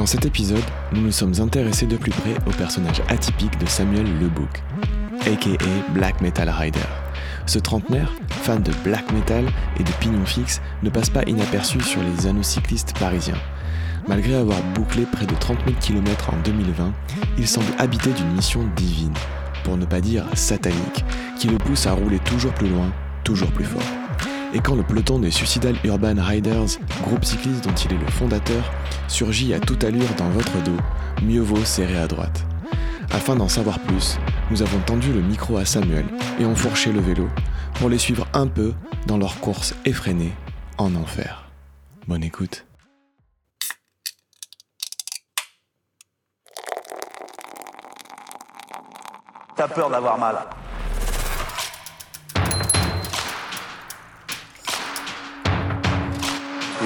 Dans cet épisode, nous nous sommes intéressés de plus près au personnage atypique de Samuel Lebook, aka Black Metal Rider. Ce trentenaire, fan de black metal et de pignon fixe, ne passe pas inaperçu sur les anneaux cyclistes parisiens. Malgré avoir bouclé près de 30 000 km en 2020, il semble habité d'une mission divine, pour ne pas dire satanique, qui le pousse à rouler toujours plus loin, toujours plus fort. Et quand le peloton des Suicidal Urban Riders, groupe cycliste dont il est le fondateur, surgit à toute allure dans votre dos, mieux vaut serrer à droite. Afin d'en savoir plus, nous avons tendu le micro à Samuel et enfourché le vélo pour les suivre un peu dans leur course effrénée en enfer. Bonne écoute. T'as peur d'avoir mal.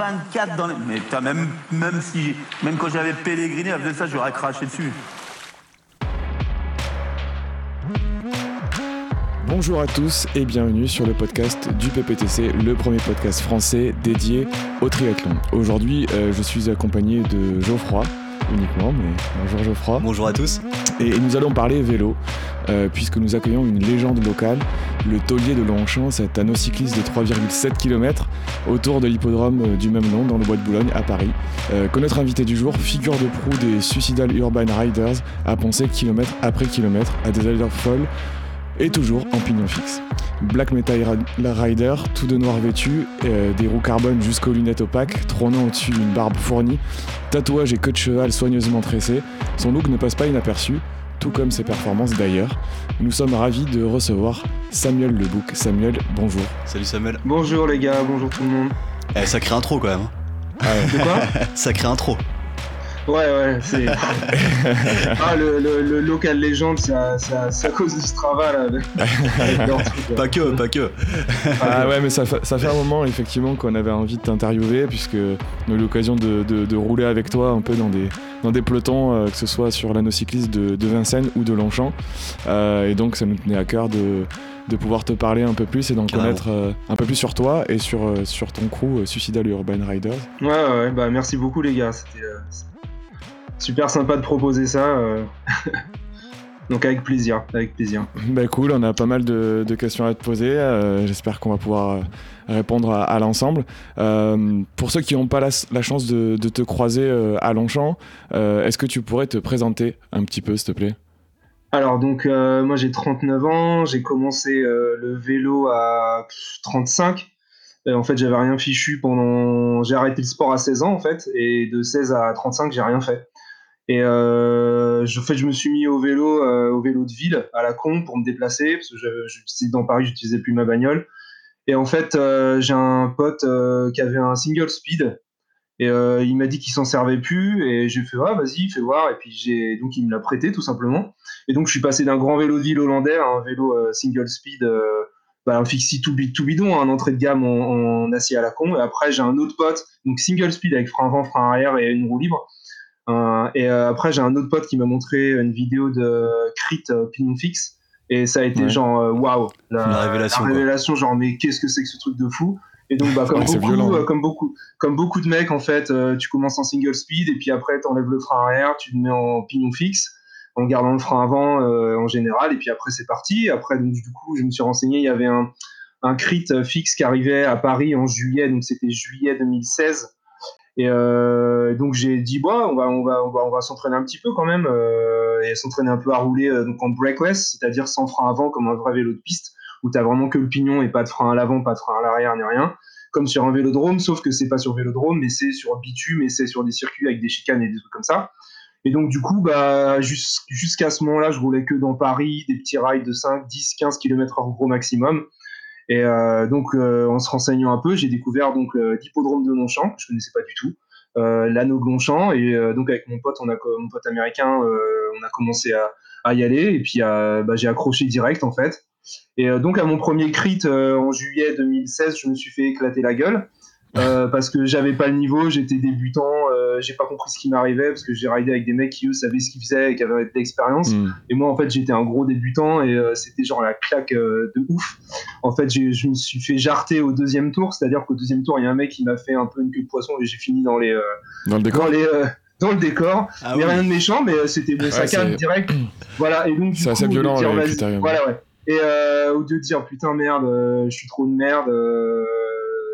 24 dans les... Mais putain, même, même, si, même quand j'avais pèleriné, elle faisait ça, j'aurais craché dessus. Bonjour à tous et bienvenue sur le podcast du PPTC, le premier podcast français dédié au triathlon. Aujourd'hui, euh, je suis accompagné de Geoffroy uniquement, mais bonjour Geoffroy. Bonjour à tous. Et, et nous allons parler vélo, euh, puisque nous accueillons une légende locale, le taulier de Longchamp, cet anneau cycliste de 3,7 km autour de l'hippodrome euh, du même nom dans le bois de Boulogne à Paris. Euh, que notre invité du jour, figure de proue des Suicidal Urban Riders, a poncé kilomètre après kilomètre à des allures folles et toujours en pignon fixe. Black Metal Rider, tout de noir vêtu, euh, des roues carbone jusqu'aux lunettes opaques, trônant au-dessus d'une barbe fournie, tatouage et queue de cheval soigneusement tressés, son look ne passe pas inaperçu, tout comme ses performances d'ailleurs. Nous sommes ravis de recevoir Samuel Lebouc. Samuel, bonjour. Salut Samuel. Bonjour les gars, bonjour tout le monde. Eh, sacré intro quand même. Ah ouais. De quoi? Sacré intro. Ouais, ouais, c'est. ah, le, le, le local légende, c'est à, c'est à- c'est à cause du Strava là. avec-. Pas que, pas que. Ah ouais, mais ça, fait- ça fait un moment effectivement qu'on avait envie de t'interviewer, puisque on a eu l'occasion de, de- de rouler avec toi un peu dans des, dans des pelotons, euh, que ce soit sur l'anneau cycliste de, de Vincennes ou de Longchamp. Euh, et donc ça nous tenait à cœur de, de pouvoir te parler un peu plus et d'en connaître euh, un peu plus sur toi et sur, euh, sur ton crew euh, Suicidal Urban Riders. Ouais, ouais, bah merci beaucoup les gars, c'était euh, super sympa de proposer ça. Donc avec plaisir, avec plaisir. Bah cool, on a pas mal de, de questions à te poser. euh, J'espère qu'on va pouvoir euh, répondre à, à l'ensemble. Euh, pour ceux qui n'ont pas la, la chance de, de te croiser à Longchamp, euh, est-ce que tu pourrais te présenter un petit peu, s'il te plaît? Alors donc moi j'ai 39 ans, j'ai commencé le vélo à 35. Euh, en fait j'avais rien fichu pendant... J'ai arrêté le sport à 16 ans en fait, et de 16 à 35 j'ai rien fait. Et euh, je, en fait, je me suis mis au vélo, euh, au vélo de ville, à la con, pour me déplacer, parce que je, je, dans Paris, j'utilisais plus ma bagnole. Et en fait, euh, j'ai un pote qui avait un single speed, et il m'a dit qu'il s'en servait plus, et j'ai fait, ah, vas-y, fais voir. Et puis, donc, il me l'a prêté, tout simplement. Et donc, je suis passé d'un grand vélo de ville hollandais à un vélo single speed, bah, un fixie tout, tout bidon, un entrée de gamme en acier à la con. Et après, j'ai un autre pote, donc single speed avec frein avant, frein arrière et une roue libre. Euh, et euh, après, j'ai un autre pote qui m'a montré une vidéo de Crit euh, Pinion Fix. Et ça a été Ouais. genre, waouh, la, Une révélation, la révélation, genre, mais qu'est-ce que c'est que ce truc de fou? Et donc, bah, comme, Ouais, c'est beaucoup, violent, hein. comme, beaucoup, comme beaucoup de mecs, en fait, euh, tu commences en single speed et puis après, tu enlèves le frein arrière, tu le mets en pignon fixe en gardant le frein avant euh, en général. Et puis après, c'est parti. Après, donc, du coup, je me suis renseigné, il y avait un, un crit fixe qui arrivait à Paris en juillet, donc c'était juillet 2016. Et euh, donc j'ai dit bon, on va on va on va on va s'entraîner un petit peu quand même euh, et s'entraîner un peu à rouler euh, donc en brakeless, c'est-à-dire sans frein avant comme un vrai vélo de piste où t'as vraiment que le pignon et pas de frein à l'avant, pas de frein à l'arrière ni rien, comme sur un vélodrome, sauf que c'est pas sur vélodrome mais c'est sur bitume et c'est sur des circuits avec des chicanes et des trucs comme ça. Et donc, du coup, bah, jus- jusqu'à ce moment-là, je roulais que dans Paris, des petits rides de 5, 10, 15 km heure gros maximum. Et euh, donc, euh, en se renseignant un peu, j'ai découvert donc euh, l'hippodrome de Longchamp, que je connaissais pas du tout, l'anneau de Longchamp. Et donc, avec mon pote, mon pote américain, on a commencé à, y aller. Et puis, bah, j'ai accroché direct, en fait. Et donc, à mon premier crit en juillet 2016, je me suis fait éclater la gueule. Euh, parce que j'avais pas le niveau, j'étais débutant, euh, j'ai pas compris ce qui m'arrivait parce que j'ai ridé avec des mecs qui eux savaient ce qu'ils faisaient et qui avaient de l'expérience. Hmm. Et moi en fait j'étais un gros débutant et euh, c'était genre la claque euh, de ouf. En fait j'ai- je me suis fait jarter au deuxième tour, c'est-à-dire qu'au deuxième tour il y a un mec qui m'a fait un peu une queue de poisson et j'ai fini dans les euh, Dans le décor dans les euh, dans le décor. Ah mais oui. rien de méchant, mais euh, c'était bon, ça Ouais, calme direct. Voilà et donc du C'est assez coup, au lieu de violent, dire, les. Voilà ouais. Et euh, au lieu de dire putain merde, euh, je suis trop de merde. euh,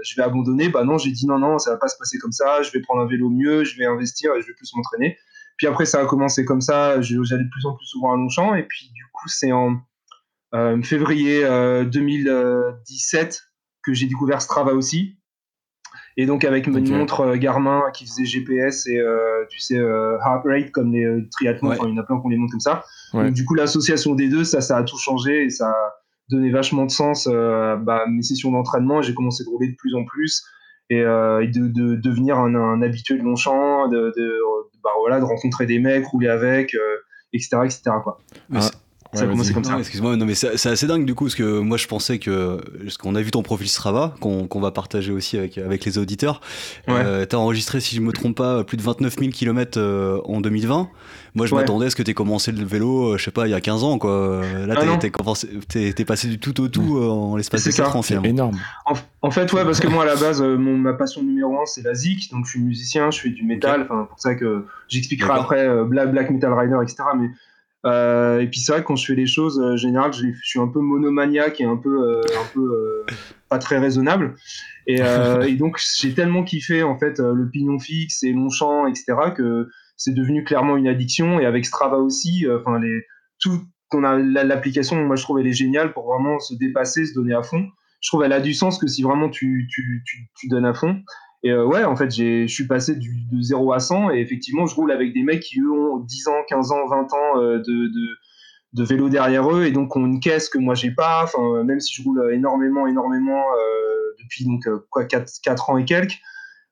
je vais abandonner, bah non, j'ai dit non, non, ça va pas se passer comme ça, je vais prendre un vélo mieux, je vais investir et je vais plus m'entraîner. Puis après, ça a commencé comme ça, j'allais de plus en plus souvent à Longchamp, et puis du coup, c'est en euh, février euh, 2017 que j'ai découvert Strava aussi. Et donc, avec une Ok. montre euh, Garmin qui faisait GPS et euh, tu sais, euh, heart rate comme les euh, triathlons, Ouais. enfin, il y en a plein qui ont les montres comme ça. Ouais. Donc, du coup, l'association des deux, ça, ça a tout changé et ça a donné vachement de sens euh, bah, à mes sessions d'entraînement. J'ai commencé de rouler de plus en plus et, euh, et de, de devenir un, un habitué de Longchamp, de, de, bah, voilà, de rencontrer des mecs, rouler avec, euh, etc., etc. Quoi. Ah, c'est- ça a commencé comme Non, ça. excuse-moi, non mais c'est assez dingue du coup, parce que moi je pensais que, parce qu'on a vu ton profil Strava, qu'on va partager aussi avec, avec les auditeurs, Ouais. euh, t'as enregistré, si je me trompe pas, plus de 29 000 km en 2020. Moi je Ouais. m'attendais à ce que t'aies commencé le vélo, euh, je sais pas, il y a 15 ans quoi. Euh, Là Ah t'es- passé du tout au tout euh, en l'espace de C'est ça. 4 ans C'est finalement. énorme. En, en fait, ouais, parce que moi, à la base, euh, mon, ma passion numéro un, c'est la zik. Donc, je suis musicien, je fais du métal. Enfin, pour ça que j'expliquerai après euh, Black, Black Metal Rider, etc. Mais, euh, et puis, c'est vrai que quand je fais les choses, euh, en général, je, suis un peu monomaniaque et un peu, euh, pas très raisonnable. Et, donc, j'ai tellement kiffé, en fait, le pignon fixe et Longchamp, etc., que c'est devenu clairement une addiction. Et avec Strava aussi, enfin, tout, qu'on a la- l'application, moi, je trouve, elle est géniale pour vraiment se dépasser, se donner à fond je trouve elle a du sens que si vraiment tu donnes à fond. Et euh, ouais, en fait, j'ai- je suis passé du, de 0 à 100 et effectivement, je roule avec des mecs qui, eux, ont 10 ans, 15 ans, 20 ans euh, de, de, de vélo derrière eux et donc ont une caisse que moi, j'ai pas. Enfin, même si je roule énormément, énormément euh, depuis donc euh, quoi 4, 4 ans et quelques,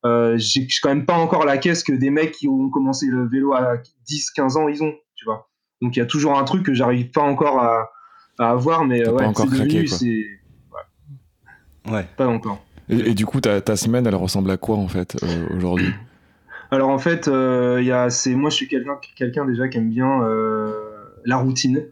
euh, j'ai quand même pas encore la caisse que des mecs qui ont commencé le vélo à 10, 15 ans, ils ont, tu vois. Donc il y a toujours un truc que j'arrive pas encore à, à avoir, mais euh, ouais, encore c'est devenu, Ouais. pas encore. Et, et du coup, ta, ta semaine, elle ressemble à quoi en fait euh, aujourd'hui Alors en fait, euh, y a, c'est, moi je suis quelqu'un, quelqu'un déjà qui aime bien euh, la routine.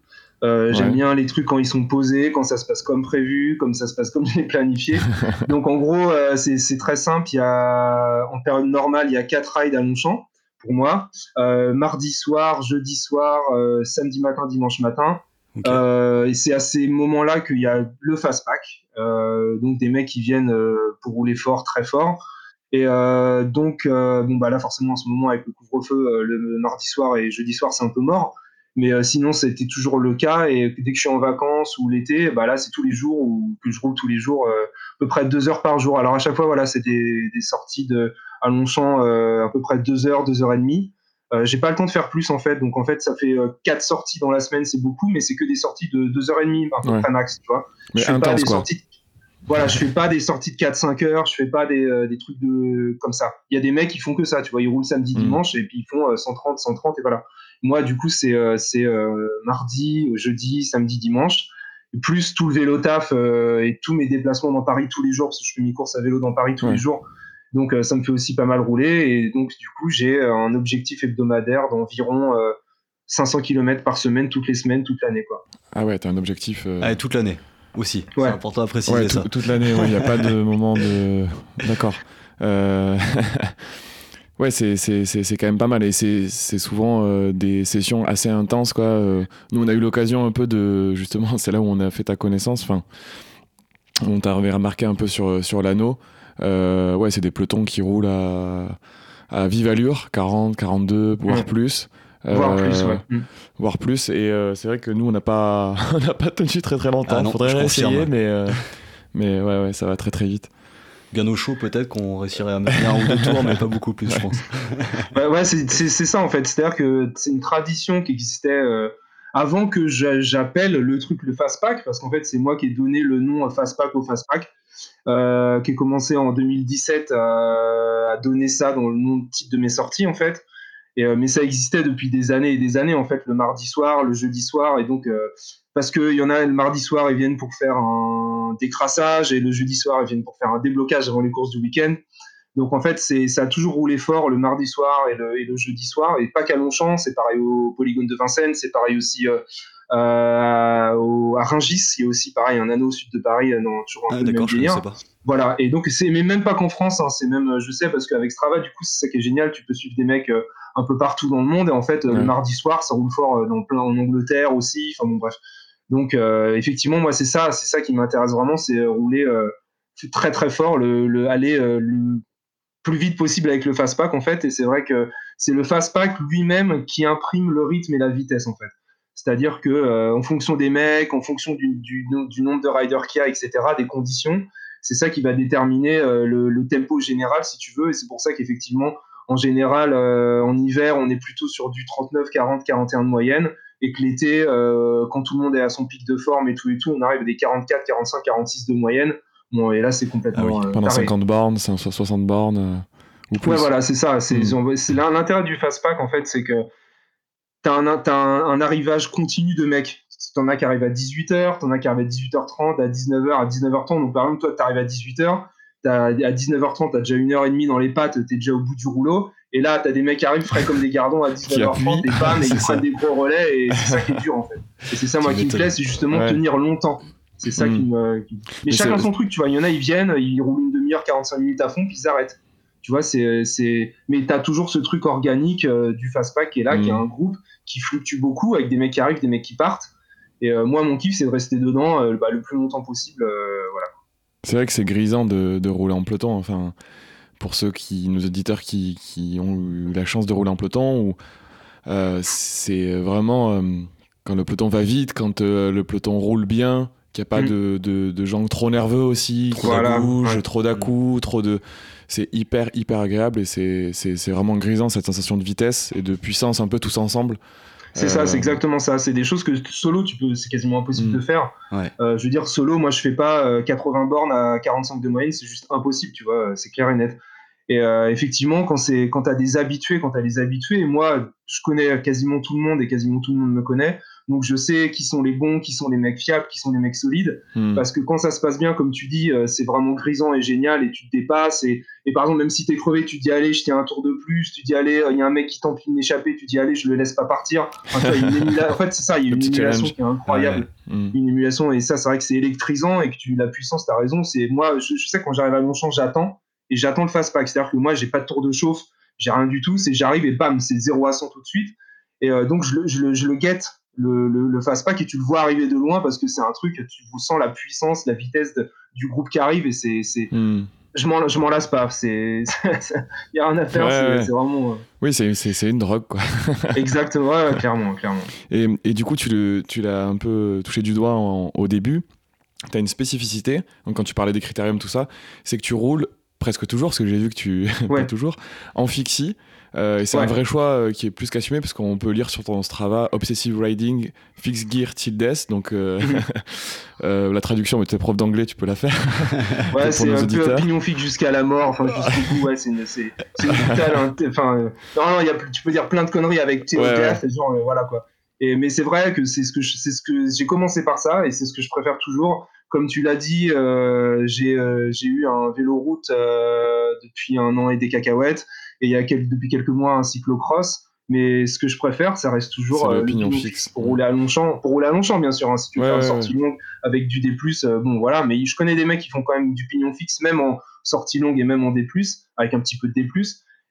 Euh, J'aime Ouais. bien les trucs quand ils sont posés, quand ça se passe comme prévu, comme ça se passe comme je l'ai planifié. Donc en gros, euh, c'est, très simple. Il y a, en période normale, il y a quatre rides à Longchamp pour moi. Euh, mardi soir, jeudi soir, samedi matin, dimanche matin. Euh, et c'est à ces moments-là qu'il y a le fast pack, euh, donc des mecs qui viennent euh, pour rouler fort, très fort. Et euh, donc, euh, bon bah là forcément en ce moment avec le couvre-feu, euh, le mardi soir et jeudi soir c'est un peu mort. Mais sinon c'était toujours le cas et dès que je suis en vacances ou l'été, bah là c'est tous les jours ou que je roule tous les jours, à peu près deux heures par jour. Alors à chaque fois voilà c'est des, sorties de à Longchamp à peu près deux heures, deux heures et demie. Euh, j'ai pas le temps de faire plus en fait, donc en fait ça fait euh, quatre sorties dans la semaine, c'est beaucoup, mais c'est que des sorties de deux heures et demie à peu Ouais. max, tu vois. Mais je fais pas des quoi. sorties. de- Voilà, je fais pas des sorties de 4-5 heures, je fais pas des, euh, des trucs de comme ça. Il y a des mecs qui font que ça, tu vois, ils roulent samedi, Mm. dimanche et puis ils font euh, 130, 130 et voilà. Moi, du coup, c'est c'est mardi, jeudi, samedi, dimanche, plus tout le vélo taf euh, et tous mes déplacements dans Paris tous les jours parce que je fais mes courses à vélo dans Paris tous Ouais. les jours. Donc euh, ça me fait aussi pas mal rouler et donc du coup j'ai euh, un objectif hebdomadaire d'environ euh, 500 km par semaine toutes les semaines toute l'année quoi. Ah ouais, t'as un objectif. euh, Ah, et toute l'année aussi. Ouais. C'est important à préciser ouais, ça. tout- toute l'année, il n'y a pas de moment de. D'accord. Euh, ouais, c'est c'est- c'est- c'est quand même pas mal et c'est c'est souvent euh, des sessions assez intenses. Quoi. Euh, Nous, on a eu l'occasion un peu de. Justement, c'est là où on a fait ta connaissance. Enfin, on t'avait remarqué un peu sur, sur l'anneau. Euh, ouais, c'est des pelotons qui roulent à, à vive allure, 40, 42, voire Ouais. plus. Voire Euh, plus, ouais. Mm. voire plus. Et euh, c'est vrai que nous, on n'a pas, on n'a pas tenu très très longtemps. Ah non, Faudrait je essayer, confirme. mais, euh, mais ouais, ouais, ça va très très vite. bien au chaud peut-être qu'on réussirait à mettre un ou deux tours, mais pas beaucoup plus, je pense. ouais, ouais c'est ça en fait. C'est-à-dire que c'est une tradition qui existait euh, avant que j'appelle le truc le Fastpack, parce qu'en fait c'est moi qui ai donné le nom Fastpack au Fastpack, euh, qui a commencé en 2017 à, à, donner ça dans le nom de titre de mes sorties en fait. Euh, mais ça existait depuis des années et des années en fait, le mardi soir, le jeudi soir, et donc euh, parce qu'il y en a le mardi soir ils viennent pour faire un décrassage et le jeudi soir ils viennent pour faire un déblocage avant les courses du week-end. Donc en fait, ça a toujours roulé fort le mardi soir et le, jeudi soir, et pas qu'à Longchamp, c'est pareil au Polygone de Vincennes, c'est pareil aussi euh, euh, au, à Rungis, il y a aussi pareil un anneau au sud de Paris, non, toujours un ah, peu le même délire. Voilà, et donc c'est mais même pas qu'en France, hein, c'est même, je sais, parce qu'avec Strava, du coup, c'est ça qui est génial, tu peux suivre des mecs euh, un peu partout dans le monde, et en fait, le mardi soir, ça roule fort euh, dans plein en Angleterre aussi, enfin bon, bref. Donc effectivement, moi, c'est ça, c'est ça qui m'intéresse vraiment, c'est rouler très très fort, le, le aller le plus vite possible avec le fastpack en fait, et c'est vrai que c'est le fastpack lui-même qui imprime le rythme et la vitesse en fait. C'est-à-dire que euh, en fonction des mecs, en fonction du, du, du nombre de riders qu'il y a, etc., des conditions, c'est ça qui va déterminer euh, le, le, tempo général, si tu veux. Et c'est pour ça qu'effectivement, en général, euh, en hiver, on est plutôt sur du 39, 40, 41 de moyenne. Et que l'été, quand tout le monde est à son pic de forme et tout et tout, on arrive à des 44, 45, 46 de moyenne. Bon, et là, c'est complètement. Ah pendant 50 bornes, 60 bornes. ou plus. Ouais, voilà, c'est ça. C'est hmm. l'intérêt du fastpack, en fait, c'est que t'as un, as un, arrivage continu de mecs. T'en as qui arrivent à 18h, t'en as qui arrivent à 18h30, à 19h, à 19h30. Donc, par exemple, toi, t'arrives à 18h, à 19h30, t'as déjà une heure et demie dans les pattes, t'es déjà au bout du rouleau. Et là, t'as des mecs qui arrivent frais comme des gardons à 19h30, des femmes, et ils prennent des gros relais, et c'est ça qui est dur, en fait. Et c'est ça, moi, qui me plaît, c'est justement tenir longtemps. C'est ça qui mm. me. Mais, chacun son truc, tu vois. Il y en a, ils viennent, ils roulent une demi-heure, 45 minutes à fond, puis ils arrêtent. Tu vois, c'est, c'est, mais t'as toujours ce truc organique euh, du fastpack qui est là, qui est mm. un groupe qui fluctue beaucoup avec des mecs qui arrivent, des mecs qui partent. Et euh, moi, mon kiff, c'est de rester dedans euh, bah, le plus longtemps possible. voilà. C'est vrai que c'est grisant de, de, rouler en peloton. Enfin, pour ceux qui, nos auditeurs qui, qui ont eu la chance de rouler en peloton, ou c'est vraiment quand le peloton va vite, quand le peloton roule bien, qu'il n'y a pas mm. de, de, de, gens trop nerveux aussi, trop voilà, trop d'à trop de c'est hyper, hyper agréable et c'est vraiment grisant cette sensation de vitesse et de puissance un peu tous ensemble. C'est ça, c'est euh, exactement ça. C'est des choses que solo, tu peux, c'est quasiment impossible mm. de faire. Euh, je veux dire, solo, moi, je fais pas 80 euh, bornes à 45 de moyenne, c'est juste impossible, tu vois, c'est clair et net. Et effectivement, quand c'est, quand t'as des habitués, quand t'as des habitués, et moi, je connais quasiment tout le monde et quasiment tout le monde me connaît. Donc je sais qui sont les bons, qui sont les mecs fiables, qui sont les mecs solides. Hmm. Parce que quand ça se passe bien, comme tu dis, euh, c'est vraiment grisant et génial et tu te dépasses. Et, et par exemple, même si t'es crevé, tu dis allez, je tiens un tour de plus. Tu dis allez, euh, il y a un mec qui t'empile une échappée, tu dis allez, je le laisse pas partir. en fait, c'est ça, il y a une émulation qui est incroyable. Hmm. Une émulation et ça, c'est vrai que c'est électrisant et que tu la puissance, t'as raison. C'est moi, je, sais quand j'arrive à Longchamp, j'attends et j'attends le fast pack. C'est-à-dire que moi, j'ai pas de tour de chauffe, j'ai rien du tout. C'est j'arrive et bam, c'est 0 à 100 tout de suite. Et euh, donc je, je, je le guette le, le, le et tu le vois arriver de loin parce que c'est un truc, tu vous sens la puissance, la vitesse du groupe qui arrive et c'est. c'est hmm. Je m'en, je m'en lasse pas. Il y a rien à faire. c'est, vraiment. Euh, oui, c'est, c'est, une drogue, quoi. Exactement, clairement, clairement. Et, et, du coup, tu, le, tu l'as un peu touché du doigt au début. Tu as une spécificité, donc quand tu parlais des critériums, tout ça, c'est que tu roules presque toujours, parce que j'ai vu que tu ouais. toujours, en fixie. Euh, et c'est un vrai choix euh, qui est plus qu'assumé parce qu'on peut lire sur ton Strava Obsessive Riding Fixed Gear Till Death. Donc euh, la traduction, mais tu es prof d'anglais, tu peux la faire. Ouais, c'est un peu pignon fixe jusqu'à la mort. Enfin, jusqu'au bout, ouais, c'est c'est hein, Enfin, non, non, y a, tu peux dire plein de conneries avec Death, genre, voilà quoi. Et, mais c'est vrai que c'est ce que c'est ce que j'ai commencé par ça et c'est ce que je préfère toujours comme tu l'as dit, euh, j'ai euh, eu un vélo route euh, depuis un an et des cacahuètes, et il y a depuis quelques mois un cyclocross. Mais ce que je préfère, ça reste toujours le pignon fixe pour rouler à Longchamp, pour rouler à Longchamp bien sûr. Hein, si tu veux faire une sortie longue avec du D+, bon voilà. Mais je connais des mecs qui font quand même du pignon fixe, même en sortie longue et même en D+, avec un petit peu de D+.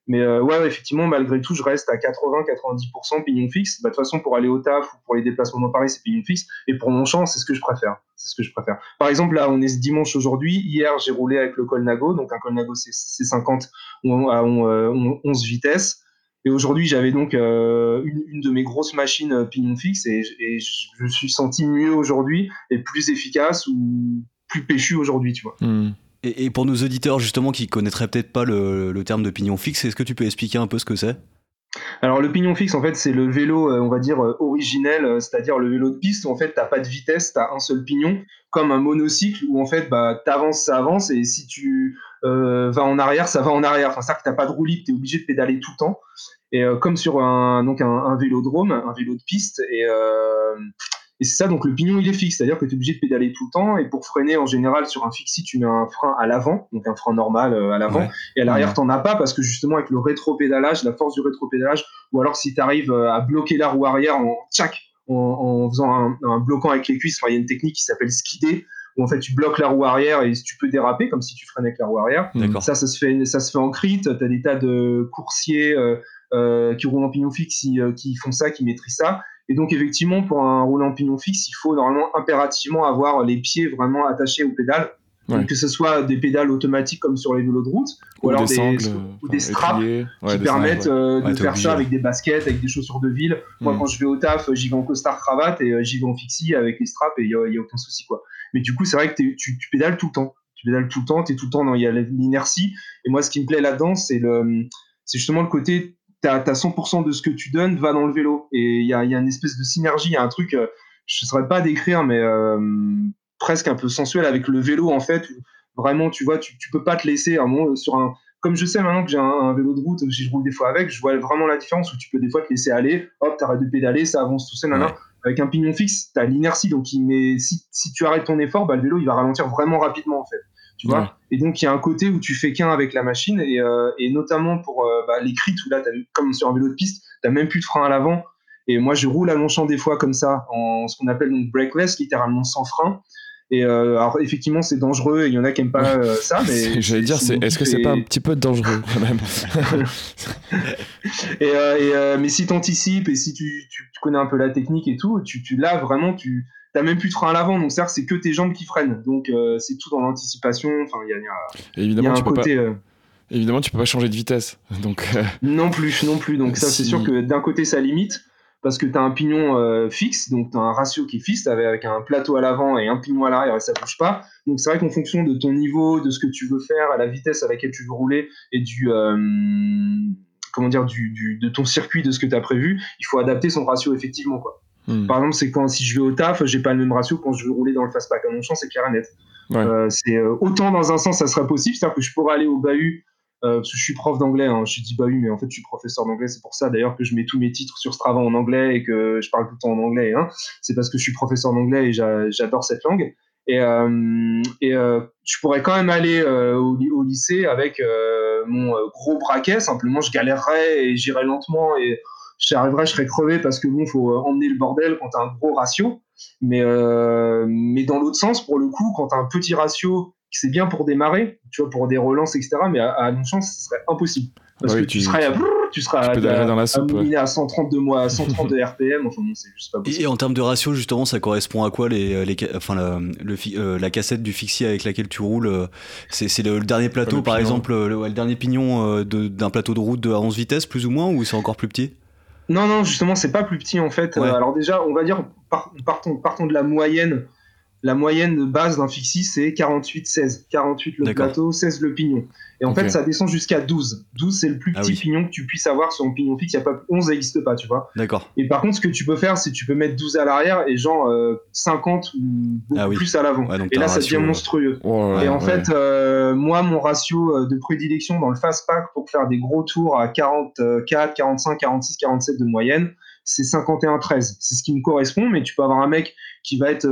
Mais euh, ouais, effectivement, malgré tout, je reste à 80-90% pignon fixe. Bah, de toute façon, pour aller au taf ou pour les déplacements dans Paris, c'est pignon fixe. Et pour mon champ, c'est ce que je préfère. C'est ce que je préfère. Par exemple, là, on est ce dimanche aujourd'hui. Hier, j'ai roulé avec le Colnago. Donc, un Colnago, c'est 50 à 11 vitesses. Et aujourd'hui, j'avais donc euh, une, de mes grosses machines euh, pignon fixe et, je me suis senti mieux aujourd'hui et plus efficace ou plus péchu aujourd'hui, tu vois. Hmm. Et, pour nos auditeurs justement qui connaîtraient peut-être pas le, terme de pignon fixe, est-ce que tu peux expliquer un peu ce que c'est? Alors le pignon fixe, en fait, c'est le vélo, euh, on va dire, euh, originel, euh, c'est-à-dire le vélo de piste où en fait, t'as pas de vitesse, tu as un seul pignon, comme un monocycle où en fait, bah, t'avances, ça avance, et si tu vas en arrière, ça va en arrière. Enfin, c'est-à-dire que t'as pas de roue libre, t'es obligé de pédaler tout le temps. Et comme sur un, donc un, un, vélodrome, un vélo de piste, et et c'est ça, donc le pignon, il est fixe, c'est-à-dire que tu es obligé de pédaler tout le temps. Et pour freiner, en général, sur un fixie, tu mets un frein à l'avant, donc un frein normal euh, à l'avant. Et à l'arrière, tu n'en as pas parce que justement, avec le rétro-pédalage, la force du rétro-pédalage, ou alors si tu arrives euh, à bloquer la roue arrière en tchac, en, faisant un, bloquant avec les cuisses, il y a une technique qui s'appelle skider, où en fait tu bloques la roue arrière et tu peux déraper comme si tu freinais avec la roue arrière. Ça, ça se fait, ça se fait en crit. Tu as des tas de coursiers euh, qui roulent en pignon fixe qui, qui font ça, qui maîtrisent ça. Et donc, effectivement, pour un roulant en pignon fixe, il faut normalement impérativement avoir les pieds vraiment attachés aux pédales. que ce soit des pédales automatiques comme sur les vélos de route, ou, alors des, straps qui permettent euh, de faire ça avec des baskets, avec des chaussures de ville. Moi, mm. quand je vais au taf, j'y vais en costard cravate et euh, j'y vais en fixie avec les straps et il n'y a, aucun souci. quoi. Mais du coup, c'est vrai que tu, tu, pédales tout le temps. Tu pédales tout le temps, tu es tout le temps il y a l'inertie. Et moi, ce qui me plaît là-dedans, c'est le, c'est justement le côté t'as as 100% de ce que tu donnes va dans le vélo. Et il y a, y a, une espèce de synergie, il y a un truc, euh, je ne saurais pas décrire, mais euh, presque un peu sensuel avec le vélo, en fait. vraiment, tu vois, tu, tu peux pas te laisser un moment sur un. Comme je sais maintenant que j'ai un, vélo de route, si je roule des fois avec, je vois vraiment la différence où tu peux des fois te laisser aller, hop, t'arrêtes de pédaler, ça avance tout seul, Avec un pignon fixe, tu as l'inertie, donc il met, si, si, tu arrêtes ton effort, bah, le vélo il va ralentir vraiment rapidement en fait. Tu vois. Et donc il y a un côté où tu fais qu'un avec la machine et, euh, et notamment pour euh, bah, les où là as, comme sur un vélo de piste tu n'as même plus de frein à l'avant. Et moi je roule à long champ des fois comme ça en ce qu'on appelle donc brakeless littéralement sans frein. Et euh, alors effectivement c'est dangereux et il y en a qui aiment pas ça mais j'allais dire est-ce que c'est pas un petit peu dangereux quand même? Et, et mais si tu anticipes et si tu, tu, connais un peu la technique et tout tu, tu là vraiment tu t'as même plus de frein à l'avant, donc c'est que tes jambes qui freinent. Donc euh, c'est tout dans l'anticipation. Enfin, il y a, évidemment, un côté. Pas... Euh, évidemment, tu peux pas changer de vitesse. Donc euh, non plus, non plus. Donc ça, c'est sûr que d'un côté, ça limite parce que tu as un pignon fixe, donc tu as un ratio qui est fixe avec un plateau à l'avant et un pignon à l'arrière et ça bouge pas. Donc c'est vrai qu'en fonction de ton niveau, de ce que tu veux faire, à la vitesse à laquelle tu veux rouler et du comment dire du, de ton circuit, de ce que tu as prévu, il faut adapter son ratio effectivement quoi. Hmm. Par exemple, c'est quand si je vais au taf, j'ai pas le même ratio quand je veux rouler dans le fastpack. À mon champ, c'est clair et net. Euh, c'est euh, autant dans un sens, ça serait possible, c'est-à-dire que je pourrais aller au bahut. Euh, parce que je suis prof d'anglais, hein, je dis bahut, mais en fait je suis professeur d'anglais, c'est pour ça d'ailleurs que je mets tous mes titres sur Strava en anglais et que je parle tout le temps en anglais. Hein. C'est parce que je suis professeur d'anglais et j'adore cette langue. Et, et je pourrais quand même aller au, au, lycée avec mon gros braquet, simplement je galérerais et j'irais lentement et j'arriverai, je serais crevé parce que bon, faut euh, emmener le bordel quand t'as un gros ratio. Mais, euh, mais dans l'autre sens, pour le coup, quand t'as un petit ratio, c'est bien pour démarrer, tu vois, pour des relances, etc. Mais à, à long chance, ce serait impossible. Parce que tu, serais, à, tu serais à, dans la soupe, à 132 mois, 132 RPM. Enfin bon, c'est juste pas possible. Et en termes de ratio, justement, ça correspond à quoi les, les enfin la, le, euh, la cassette du fixie avec laquelle tu roules C'est le, le, dernier plateau, par exemple, le, le, dernier pignon d'un plateau de route de à 11 vitesses, plus ou moins, ou c'est encore plus petit? Non, non, justement, c'est pas plus petit en fait. Euh, alors déjà, on va dire, partons, partons de la moyenne. La moyenne de base d'un fixie, c'est 48-16. 48 le plateau, 16 le pignon. Et en fait, ça descend jusqu'à 12. 12, c'est le plus ah petit pignon que tu puisses avoir sur un pignon fixe. Y a pas, 11 n'existe pas, tu vois. D'accord. Et par contre, ce que tu peux faire, c'est tu peux mettre 12 à l'arrière et genre 50 euh, ou beaucoup ah plus à l'avant. et là, ça devient monstrueux. et en fait, euh, moi, mon ratio euh, de prédilection dans le fast pack pour faire des gros tours à 44, 45, 46, 47 de moyenne, c'est 51-13. C'est ce qui me correspond, mais tu peux avoir un mec qui va être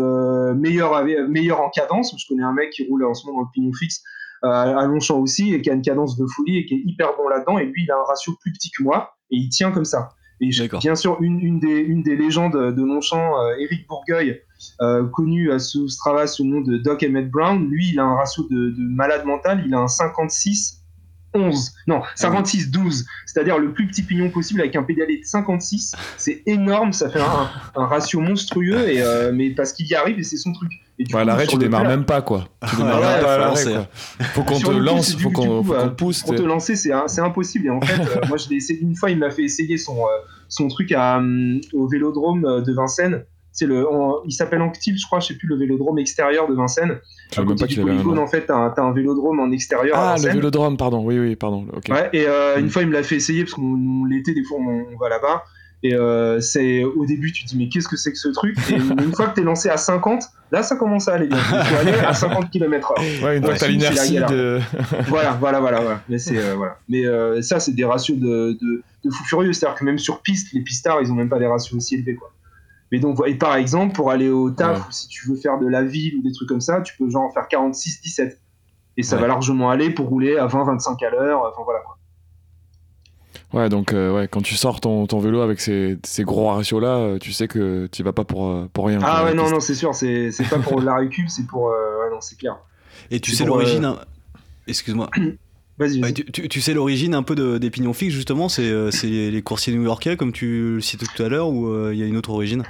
meilleur, meilleur en cadence. Je connais un mec qui roule en ce moment dans le pignon fixe euh, à Longchamp aussi et qui a une cadence de folie et qui est hyper bon là-dedans. Et lui, il a un ratio plus petit que moi et il tient comme ça. Et bien sûr, une, une, des, une des légendes de Longchamp, Eric euh, Bourgueil, euh, connu sous Strava sous le nom de Doc Emmett Brown, lui, il a un ratio de, de malade mental, il a un 56 11, non, 56, 12, c'est-à-dire le plus petit pignon possible avec un pédalier de 56. C'est énorme, ça fait un, ratio monstrueux, et, euh, mais parce qu'il y arrive et c'est son truc. Et à l'arrêt, tu démarres même pas, quoi. Tu démarres même pas à l'arrêt, Faut qu'on te lance, faut qu'on pousse. Pour te lancer, c'est impossible. Et en fait, euh, moi, je l'ai essayé une fois, il m'a fait essayer son, euh, son truc à, au vélodrome de Vincennes. c'est le, il s'appelle Anctil, je crois, je sais plus, le vélodrome extérieur de Vincennes. Je même pas polygone, en fait, t'as un, un, vélodrome en extérieur. Ah, le vélodrome, pardon, oui, oui, pardon. Ouais, et euh, une mm. fois, il me l'a fait essayer, parce qu'on l'été, des fois, on, va là-bas. Et euh, c'est au début, tu te dis, mais qu'est-ce que c'est que ce truc? Et une fois que tu es lancé à 50, là, ça commence à aller bien. Tu aller à 50 km/h. Ouais, une fois que tu l'inertie de. voilà, voilà, voilà, voilà. Mais, euh, voilà. Mais ça, c'est des ratios de, de, de fou furieux. C'est-à-dire que même sur piste, les pistards, ils ont même pas des ratios aussi élevés. Quoi. Mais donc, et par exemple, pour aller au taf, ou si tu veux faire de la ville ou des trucs comme ça, tu peux genre faire 46-17. Et ça va largement aller pour rouler à 20-25 à l'heure. Enfin voilà quoi. Ouais, donc euh, ouais, quand tu sors ton, ton vélo avec ces, ces gros ratios là, euh, tu sais que tu vas pas pour, euh, pour rien. Ah ouais, non, non, c'est sûr, c'est pas pour la récup, c'est pour. ouais, non, c'est clair. Et tu sais l'origine. Hein excuse-moi. Vas-y. Ouais, tu, tu, sais l'origine un peu de, des pignons fixes, justement C'est les coursiers new-yorkais, comme tu le citais tout à l'heure, ou il y a une autre origine?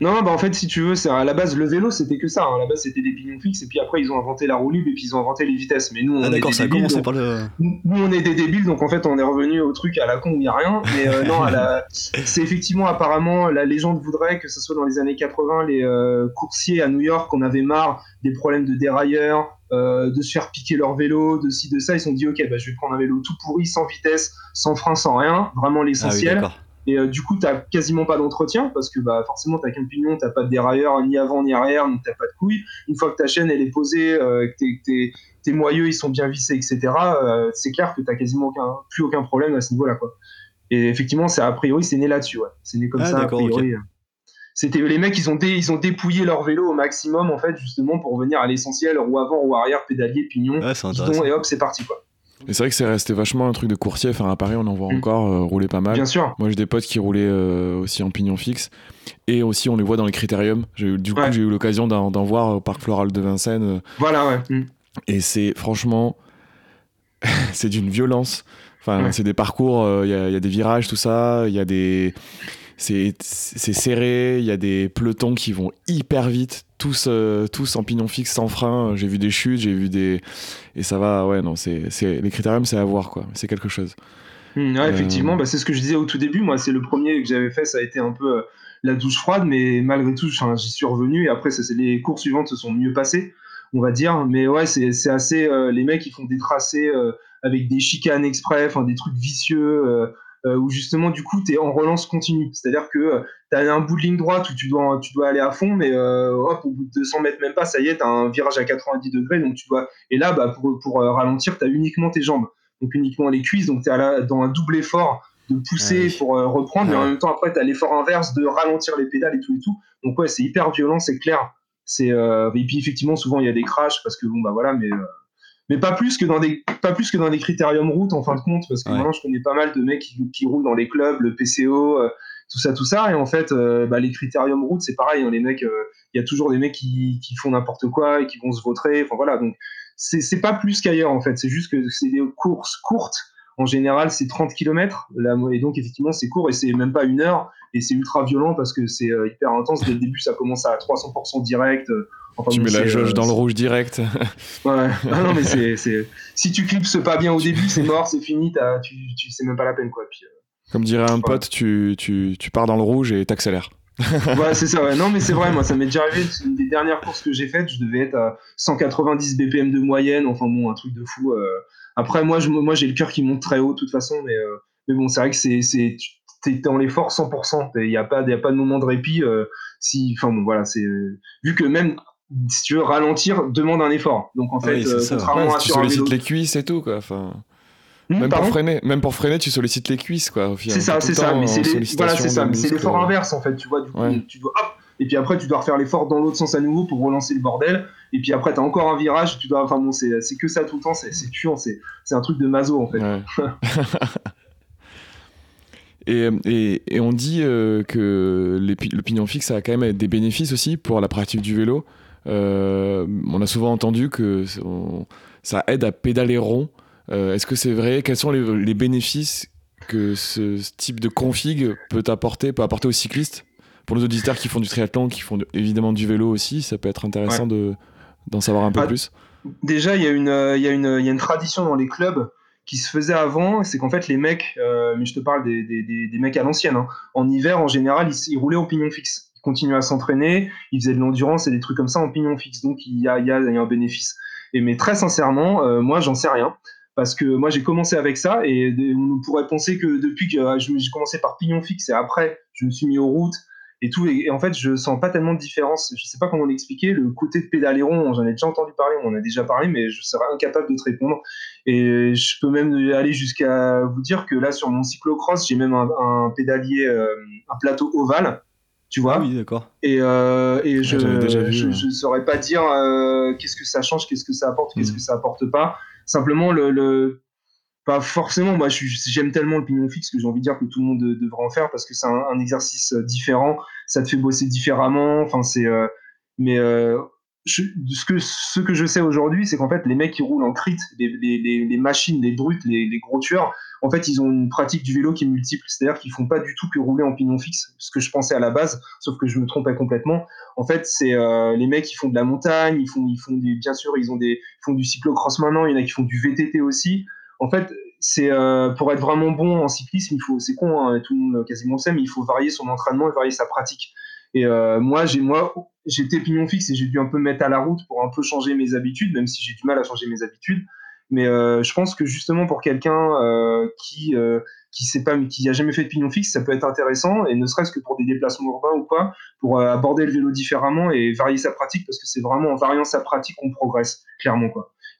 Non, bah en fait, si tu veux, c'est à la base le vélo, c'était que ça. Hein. À la base, c'était des pignons fixes, et puis après, ils ont inventé la roue libre, et puis ils ont inventé les vitesses. Mais nous, on ah, d'accord, ça a commencé par le. Nous, on est des débiles, donc en fait, on est revenu au truc à la con où il n'y a rien. Mais euh, non, la... c'est effectivement apparemment la légende voudrait que ce soit dans les années 80 les euh, coursiers à New York, on avait marre des problèmes de dérailleurs, euh, de se faire piquer leur vélo, de ci, de ça. Ils se sont dit, ok, bah, je vais prendre un vélo tout pourri, sans vitesse, sans frein, sans rien, vraiment l'essentiel. Ah et euh, du coup, tu quasiment pas d'entretien parce que bah, forcément, tu qu'un pignon, tu pas de dérailleur ni avant ni arrière, donc tu pas de couilles. Une fois que ta chaîne elle est posée, euh, que tes, tes, moyeux ils sont bien vissés, etc., euh, c'est clair que tu quasiment aucun, plus aucun problème à ce niveau-là. Quoi. Et effectivement, c'est a priori, c'est né là-dessus. Ouais. C'est né comme ah, ça, a priori. C'était les mecs, ils ont, ils ont dépouillé leur vélo au maximum, en fait, justement, pour venir à l'essentiel, roue avant, roue arrière, pédalier, pignon, et hop, c'est parti. quoi. Et c'est vrai que c'est resté vachement un truc de courtier. Enfin, à Paris, on en voit mm. encore euh, rouler pas mal. Bien sûr. Moi, j'ai des potes qui roulaient euh, aussi en pignon fixe. Et aussi, on les voit dans les critériums. Du coup, j'ai eu l'occasion d'en voir au Parc Floral de Vincennes. Euh. Voilà, ouais. Mm. Et c'est franchement, c'est d'une violence. Enfin, c'est des parcours, il y, y, a des virages, tout ça. Il y a des c'est serré, il y a des pelotons qui vont hyper vite, tous, euh, tous en pignon fixe, sans frein. J'ai vu des chutes, j'ai vu des. Et ça va, ouais, non, c'est les critériums, c'est à voir, quoi. C'est quelque chose. Mmh, effectivement, euh, bah, c'est ce que je disais au tout début. Moi, c'est le premier que j'avais fait, ça a été un peu euh, la douche froide, mais malgré tout, j'y suis revenu. Et après, ça, les cours suivantes se sont mieux passées, on va dire. Mais ouais, c'est assez. les mecs, ils font des tracés avec des chicanes exprès, des trucs vicieux où justement du coup tu es en relance continue. C'est-à-dire que euh, tu as un bout de ligne droite où tu dois, tu dois aller à fond, mais euh, hop, au bout de 200 mètres même pas, ça y est, tu as un virage à 90 degrés, donc tu dois... Et là, bah, pour, pour ralentir, tu as uniquement tes jambes, donc uniquement les cuisses, donc tu es dans un double effort de pousser pour reprendre, mais en même temps après tu as l'effort inverse de ralentir les pédales et tout et tout. Donc ouais, c'est hyper violent, c'est clair. C'est et puis effectivement souvent il y a des crashs parce que bon bah voilà, mais mais pas plus que dans des pas plus que dans des critériums route en fin de compte parce que maintenant je connais pas mal de mecs qui, qui, roulent dans les clubs le PCO euh, tout ça tout ça. Et en fait euh, bah, les critériums route c'est pareil hein, les mecs euh, il y a toujours des mecs qui, qui font n'importe quoi et qui vont se vautrer. Enfin voilà. Donc c'est pas plus qu'ailleurs en fait. C'est juste que c'est des courses courtes. En général c'est 30 km et donc effectivement c'est court et c'est même pas une heure. Et c'est ultra violent parce que c'est hyper intense. Dès le début ça commence à 300% direct tu mets la jauge euh, dans le rouge direct. ouais, ah non, mais c'est, si tu clipses pas bien au début, c'est mort, c'est fini, tu, tu sais même pas la peine. quoi. Puis, euh, Comme dirait un pote, tu, tu, tu, pars dans le rouge et t'accélères. ouais, c'est ça, ouais. Non, mais c'est vrai, moi, ça m'est déjà arrivé. Une des dernières courses que j'ai faites, je devais être à 190 BPM de moyenne, enfin bon, un truc de fou. Euh. Après, moi, je, moi, j'ai le cœur qui monte très haut, de toute façon, mais, mais bon, c'est vrai que c'est, c'est, t'es dans l'effort 100%. Il n'y a, pas, y a pas de moment de répit. si, enfin bon, voilà, c'est vu que même si tu veux ralentir, demande un effort. Donc en fait, euh, contrairement à tu sollicites les cuisses et tout quoi. Enfin, hmm, même pour freiner, même pour freiner, tu sollicites les cuisses quoi. C'est ça, c'est ça. Mais c'est voilà, l'effort inverse en fait. Tu vois, du coup, tu dois hop, et puis après tu dois refaire l'effort dans l'autre sens à nouveau pour relancer le bordel. Et puis après tu as encore un virage. Tu dois, enfin bon, c'est que ça tout le temps. C'est tuant. C'est un truc de maso en fait. Et, et, et, on dit euh, que le pignon fixe a quand même des bénéfices aussi pour la pratique du vélo. Euh, on a souvent entendu que ça aide à pédaler rond. Euh, est-ce que c'est vrai? Quels sont les, bénéfices que ce, type de config peut apporter, peut apporter aux cyclistes? Pour les auditeurs qui font du triathlon, qui font évidemment du vélo aussi, ça peut être intéressant de, d'en savoir un peu bah, plus. Déjà, il y, a une, y, a une, y a une tradition dans les clubs qui se faisait avant, c'est qu'en fait les mecs, euh, mais je te parle des, des, des mecs à l'ancienne, hein, en hiver en général ils, roulaient au pignon fixe. Continuaient à s'entraîner, ils faisaient de l'endurance et des trucs comme ça en pignon fixe. Donc il y a, il y a, un bénéfice. Mais très sincèrement, euh, moi j'en sais rien. Parce que moi j'ai commencé avec ça et on pourrait penser que depuis que j'ai commencé par pignon fixe et après je me suis mis aux routes et tout. Et, en fait je sens pas tellement de différence. Je sais pas comment l'expliquer. Le côté de pédaléron j'en ai déjà entendu parler on en a déjà parlé mais je serais incapable de te répondre. Et je peux même aller jusqu'à vous dire que là sur mon cyclocross j'ai même un, pédalier euh, un plateau ovale tu vois. Oui, d'accord. Et, euh, et je, je, saurais pas dire euh, qu'est-ce que ça change, qu'est-ce que ça apporte, qu'est-ce mm. que ça apporte pas. Simplement, le, le pas forcément. Moi, j'aime tellement le pignon fixe que j'ai envie de dire que tout le monde devrait en faire parce que c'est un, exercice euh, différent. Ça te fait bosser différemment. Enfin, c'est. Euh, mais ce, que, ce que je sais aujourd'hui, c'est qu'en fait, les mecs qui roulent en crit, les, les, les machines, les brutes, les, gros tueurs, en fait, ils ont une pratique du vélo qui est multiple. C'est-à-dire qu'ils font pas du tout que rouler en pignon fixe, ce que je pensais à la base, sauf que je me trompais complètement. En fait, c'est euh, les mecs qui font de la montagne, ils font, ils font des, bien sûr, ils ont des, font du cyclocross maintenant. Il y en a qui font du VTT aussi. En fait, c'est euh, pour être vraiment bon en cyclisme, il faut, c'est con, hein, tout le monde quasiment le sait, mais il faut varier son entraînement et varier sa pratique. Et euh, moi, j'ai moi, j'étais pignon fixe et j'ai dû un peu mettre à la route pour un peu changer mes habitudes, même si j'ai du mal à changer mes habitudes. Mais euh, je pense que justement pour quelqu'un euh, qui euh, qui sait pas, qui jamais fait de pignon fixe, ça peut être intéressant, et ne serait-ce que pour des déplacements urbains ou quoi, pour aborder le vélo différemment et varier sa pratique, parce que c'est vraiment en variant sa pratique qu'on progresse, clairement.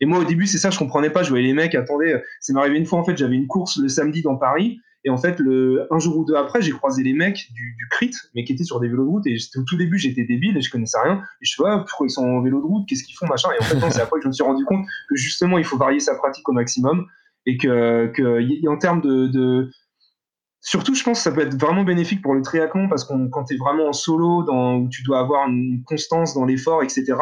Et moi au début c'est ça, je comprenais pas, je voyais les mecs, attendez, c'est m'arrivé une fois en fait, j'avais une course le samedi dans Paris, et en fait, le, un jour ou deux après, j'ai croisé les mecs du, du CRIT, mais qui étaient sur des vélos de route. Et au tout début, j'étais débile et je connaissais rien. Et je vois, pourquoi ils sont en vélo de route? Qu'est-ce qu'ils font machin? Et en fait, c'est après que je me suis rendu compte que justement, il faut varier sa pratique au maximum. Et que, en termes de, Surtout, je pense que ça peut être vraiment bénéfique pour le triathlon parce que quand tu es vraiment en solo, où tu dois avoir une constance dans l'effort, etc.,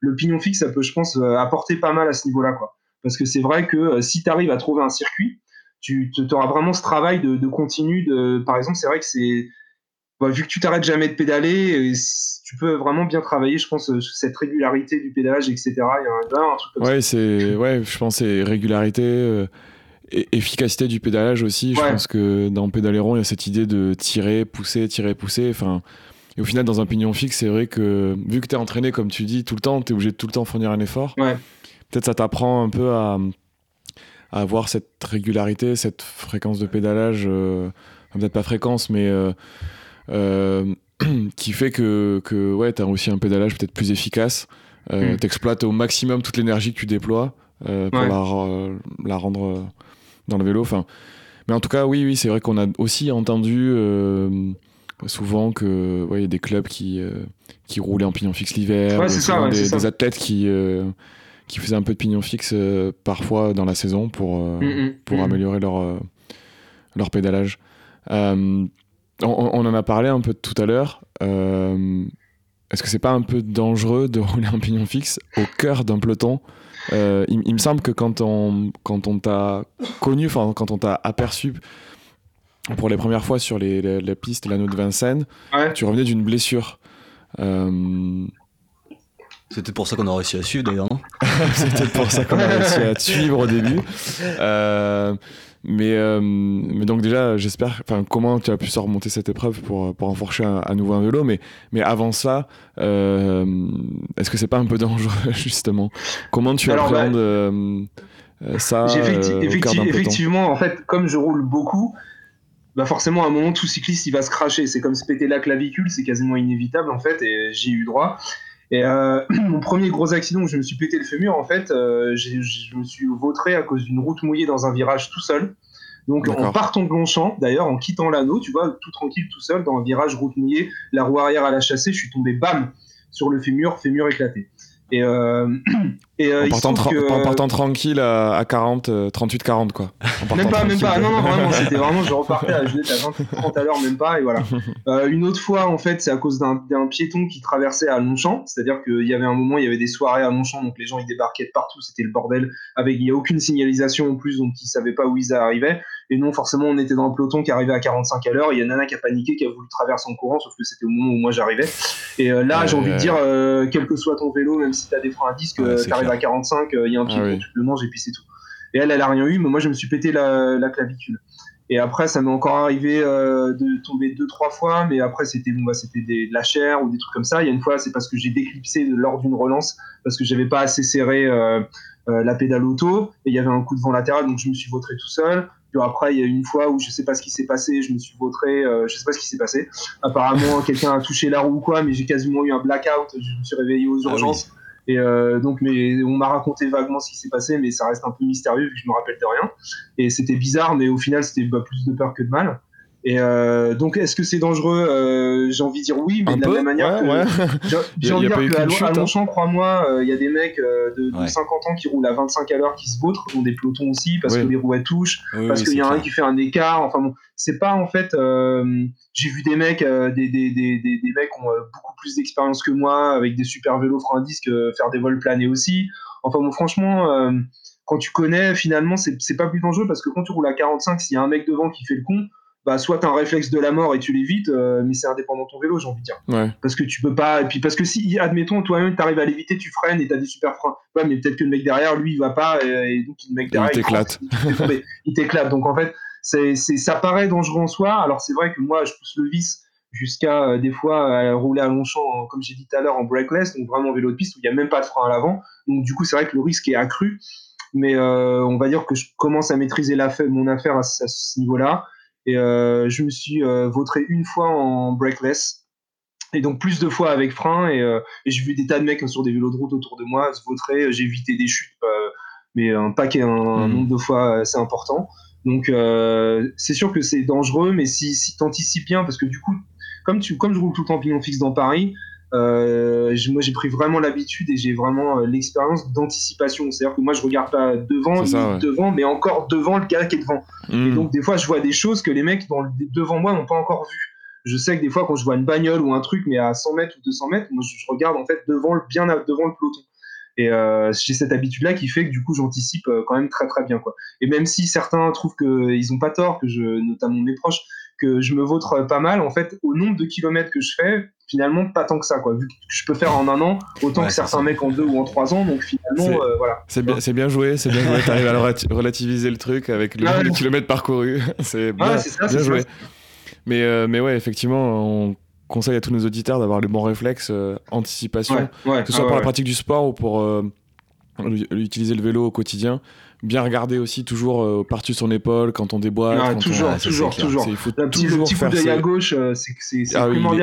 le pignon fixe, ça peut, je pense, euh, apporter pas mal à ce niveau-là. Parce que c'est vrai que euh, si tu arrives à trouver un circuit, tu auras vraiment ce travail de, continu. De, par exemple, c'est vrai que c'est. Bah, vu que tu t'arrêtes jamais de pédaler, tu peux vraiment bien travailler, je pense, euh, cette régularité du pédalage, etc. Il y a un, truc comme ouais, c'est, ouais, je pense c'est régularité. Euh, et efficacité du pédalage aussi. Je pense que dans Pédaléron, il y a cette idée de tirer, pousser, tirer, pousser. Enfin, et au final, dans un pignon fixe, c'est vrai que vu que tu es entraîné, comme tu dis, tout le temps, tu es obligé de tout le temps fournir un effort. Ouais. Peut-être ça t'apprend un peu à, avoir cette régularité, cette fréquence de pédalage, euh, peut-être pas fréquence, mais euh, euh, qui fait que, que ouais, tu as aussi un pédalage peut-être plus efficace. Euh, mm. Tu exploites au maximum toute l'énergie que tu déploies pour la, la, rendre dans le vélo. Enfin, mais en tout cas, oui, oui c'est vrai qu'on a aussi entendu souvent que ouais, y a des clubs qui, qui roulaient en pignon fixe l'hiver, des, des, athlètes qui qui faisaient un peu de pignon fixe euh, parfois dans la saison pour, euh, mm, mm, pour mm. améliorer leur, euh, leur pédalage. On, en a parlé un peu tout à l'heure. Est-ce que c'est pas un peu dangereux de rouler un pignon fixe au cœur d'un peloton? Il, me semble que quand on, quand on t'a connu, quand on t'a aperçu pour les premières fois sur les, les, pistes, l'anneau de Vincennes, tu revenais d'une blessure. C'était pour ça qu'on a réussi à suivre d'ailleurs, non? C'était pour ça qu'on a réussi à te suivre au début. Euh, mais, euh, mais donc déjà, j'espère, enfin, comment tu as pu se remonter cette épreuve pour, pour enfourcher à, nouveau un vélo? Mais, mais avant ça, euh, est-ce que c'est pas un peu dangereux, justement? Comment tu Alors, appréhendes bah, ça Effectivement, en fait, comme je roule beaucoup, bah forcément, à un moment, tout cycliste, il va se cracher. C'est comme se péter la clavicule, c'est quasiment inévitable, en fait, et j'ai eu droit. Et euh, mon premier gros accident où je me suis pété le fémur, en fait, euh, je me suis vautré à cause d'une route mouillée dans un virage tout seul. Donc en partant de Longchamp, d'ailleurs, en quittant l'anneau, tu vois, tout tranquille, tout seul, dans un virage route mouillée, la roue arrière à la chassée, je suis tombé bam sur le fémur, fémur éclaté. Et, euh, et euh, en, partant tranquille à, 40, 38-40 quoi. Même pas, même pas. Non, non, vraiment, c'était vraiment, je repartais à, je à 20, 30 à l'heure, même pas, et voilà. Euh, une autre fois, en fait, c'est à cause d'un piéton qui traversait à Longchamp, c'est-à-dire qu'il y avait un moment, il y avait des soirées à Longchamp, donc les gens ils débarquaient de partout, c'était le bordel, avec il n'y a aucune signalisation en plus, donc ils savaient pas où ils arrivaient. Et non, forcément, on était dans un peloton qui arrivait à 45 à l'heure. Il y a Nana qui a paniqué, qui a voulu traverser en courant, sauf que c'était au moment où moi j'arrivais. Et euh, là, j'ai envie de dire, euh, quel que soit ton vélo, même si tu as des freins à disque, ouais, tu arrives à 45, il y a un pied, ah, tu le manges et puis c'est tout. Et elle, elle a rien eu, mais moi je me suis pété la, clavicule. Et après, ça m'est encore arrivé euh, de tomber deux, trois fois, mais après, c'était bon, bah, c'était de la chair ou des trucs comme ça. Il y a une fois, c'est parce que j'ai déclipsé lors d'une relance, parce que j'avais pas assez serré euh, euh, la pédale auto, et il y avait un coup de vent latéral, donc je me suis vautré tout seul. Puis après, il y a une fois où je sais pas ce qui s'est passé, je me suis vautré, je sais pas ce qui s'est passé. Apparemment, quelqu'un a touché la roue ou quoi, mais j'ai quasiment eu un blackout. Je me suis réveillé aux ah urgences. Et euh, donc, mais on m'a raconté vaguement ce qui s'est passé, mais ça reste un peu mystérieux vu que je me rappelle de rien. Et c'était bizarre, mais au final, c'était bah, plus de peur que de mal. Et euh, donc, est-ce que c'est dangereux? Euh, J'ai envie de dire oui, mais de la même manière ouais, j'ai envie de dire qu'à à Longchamp, crois-moi, il y a des mecs de, 50 ans qui roulent à 25 à l'heure qui se vautrent, ont des pelotons aussi, parce que les roues touchent, parce qu'il y a un qui fait un écart. Enfin bon, c'est pas en fait. j'ai vu des mecs, des, des, des, des, mecs qui ont beaucoup plus d'expérience que moi, avec des super vélos frein disque, faire des vols planés aussi. Enfin bon, franchement, quand tu connais, finalement, c'est pas plus dangereux parce que quand tu roules à 45, s'il y a un mec devant qui fait le con, bah soit t'as un réflexe de la mort et tu l'évites, euh, mais c'est indépendant de ton vélo, j'ai envie de dire. Ouais. Parce que tu peux pas, et puis parce que si, admettons, toi-même t'arrives à l'éviter, tu freines et t'as des super freins. Ouais, mais peut-être que le mec derrière, lui, il va pas, et, donc le mec derrière, il t'éclate. Il t'éclate. Donc en fait, c'est, ça paraît dangereux en soi. Alors c'est vrai que moi, je pousse le vis jusqu'à euh, des fois rouler à long champ, comme j'ai dit tout à l'heure, en breakless, donc vraiment vélo de piste où il n'y a même pas de frein à l'avant. Donc du coup, c'est vrai que le risque est accru. Mais euh, on va dire que je commence à maîtriser la, mon affaire à ce niveau-là. Et euh, je me suis euh, vautré une fois en breakless. Et donc plus de fois avec frein. Et, euh, j'ai vu des tas de mecs sur des vélos de route autour de moi se vautrer. J'ai évité des chutes, mais un paquet, un, hmm. nombre de fois assez important. Donc c'est sûr que c'est dangereux, mais si, si tu anticipes bien, parce que du coup, comme, tu, comme je roule tout le temps pignon fixe dans Paris, euh, moi, j'ai pris vraiment l'habitude et j'ai vraiment euh, l'expérience d'anticipation. C'est-à-dire que moi, je regarde pas devant, devant, mais encore devant le gars qui est devant. Hmm. Et donc, des fois, je vois des choses que les mecs dans le, devant moi n'ont pas encore vues. Je sais que des fois, quand je vois une bagnole ou un truc, mais à 100 mètres ou 200 mètres, moi, je, regarde en fait devant le, bien devant le peloton. Et euh, j'ai cette habitude-là qui fait que du coup, j'anticipe quand même très très bien. Quoi. Et même si certains trouvent qu'ils n'ont pas tort, que je, notamment mes proches, que je me vautre pas mal, en fait, au nombre de kilomètres que je fais, finalement, pas tant que ça, quoi. Vu que je peux faire en un an, autant que certains mecs en deux ou en trois ans, donc finalement, euh, voilà. C'est bien, bien joué, c'est bien joué. T'arrives à relativiser le truc avec le nombre de kilomètres parcourus. c'est bien, joué. Mais, euh, mais ouais, effectivement, on conseille à tous nos auditeurs d'avoir le bon réflexe, euh, anticipation, que ce soit pour la pratique du sport ou pour utiliser le vélo au quotidien bien regarder aussi toujours euh, par-dessus son épaule quand on déboîte. toujours, toujours, toujours. Il faut le toujours petit coup d'œil à gauche, euh, c'est ah, il,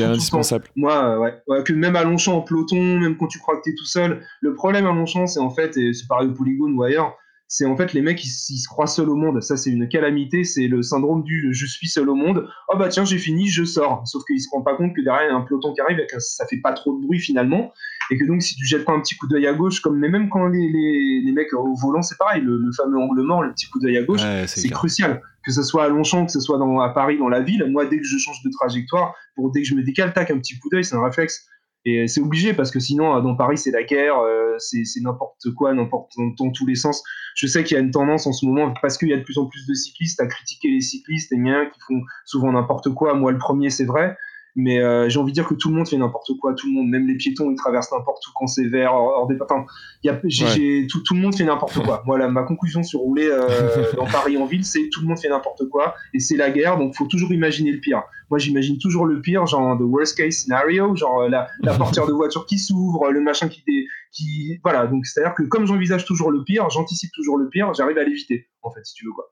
est indispensable. Moi, ouais. que même à Longchamp en peloton, même quand tu crois que tu es tout seul, le problème à Longchamp, c'est en fait, et c'est pareil au Polygone ou ailleurs, c'est en fait les mecs ils, se croient seuls au monde. Ça c'est une calamité, c'est le syndrome du je suis seul au monde. Oh bah tiens j'ai fini, je sors. Sauf qu'ils se rendent pas compte que derrière il y a un peloton qui arrive et que ça fait pas trop de bruit finalement. Et que donc si tu jettes pas un petit coup d'œil à gauche, comme mais même quand les, les, les mecs au volant c'est pareil, le, fameux angle mort, le petit coup d'œil à gauche, c'est crucial. Que ce soit à Longchamp, que ce soit dans, à Paris, dans la ville, moi dès que je change de trajectoire, pour dès que je me décale, tac, un petit coup d'œil, c'est un réflexe. Et c'est obligé parce que sinon, euh, dans Paris, c'est la guerre, euh, c'est n'importe quoi, n'importe dans, tous les sens. Je sais qu'il y a une tendance en ce moment, parce qu'il y a de plus en plus de cyclistes, à critiquer les cyclistes et miens qui font souvent n'importe quoi. Moi, le premier, c'est vrai. Mais euh, j'ai envie de dire que tout le monde fait n'importe quoi, tout le monde, même les piétons, ils traversent n'importe où quand c'est vert, hors, des. Enfin, y a, tout, tout, le monde fait n'importe quoi. Voilà, ma conclusion sur rouler euh, dans Paris en ville, c'est tout le monde fait n'importe quoi et c'est la guerre, donc faut toujours imaginer le pire. Moi, j'imagine toujours le pire, genre the worst case scenario, genre euh, la, la portière de voiture qui s'ouvre, le machin qui, qui. Voilà, donc c'est à dire que comme j'envisage toujours le pire, j'anticipe toujours le pire, j'arrive à l'éviter, en fait, si tu veux quoi.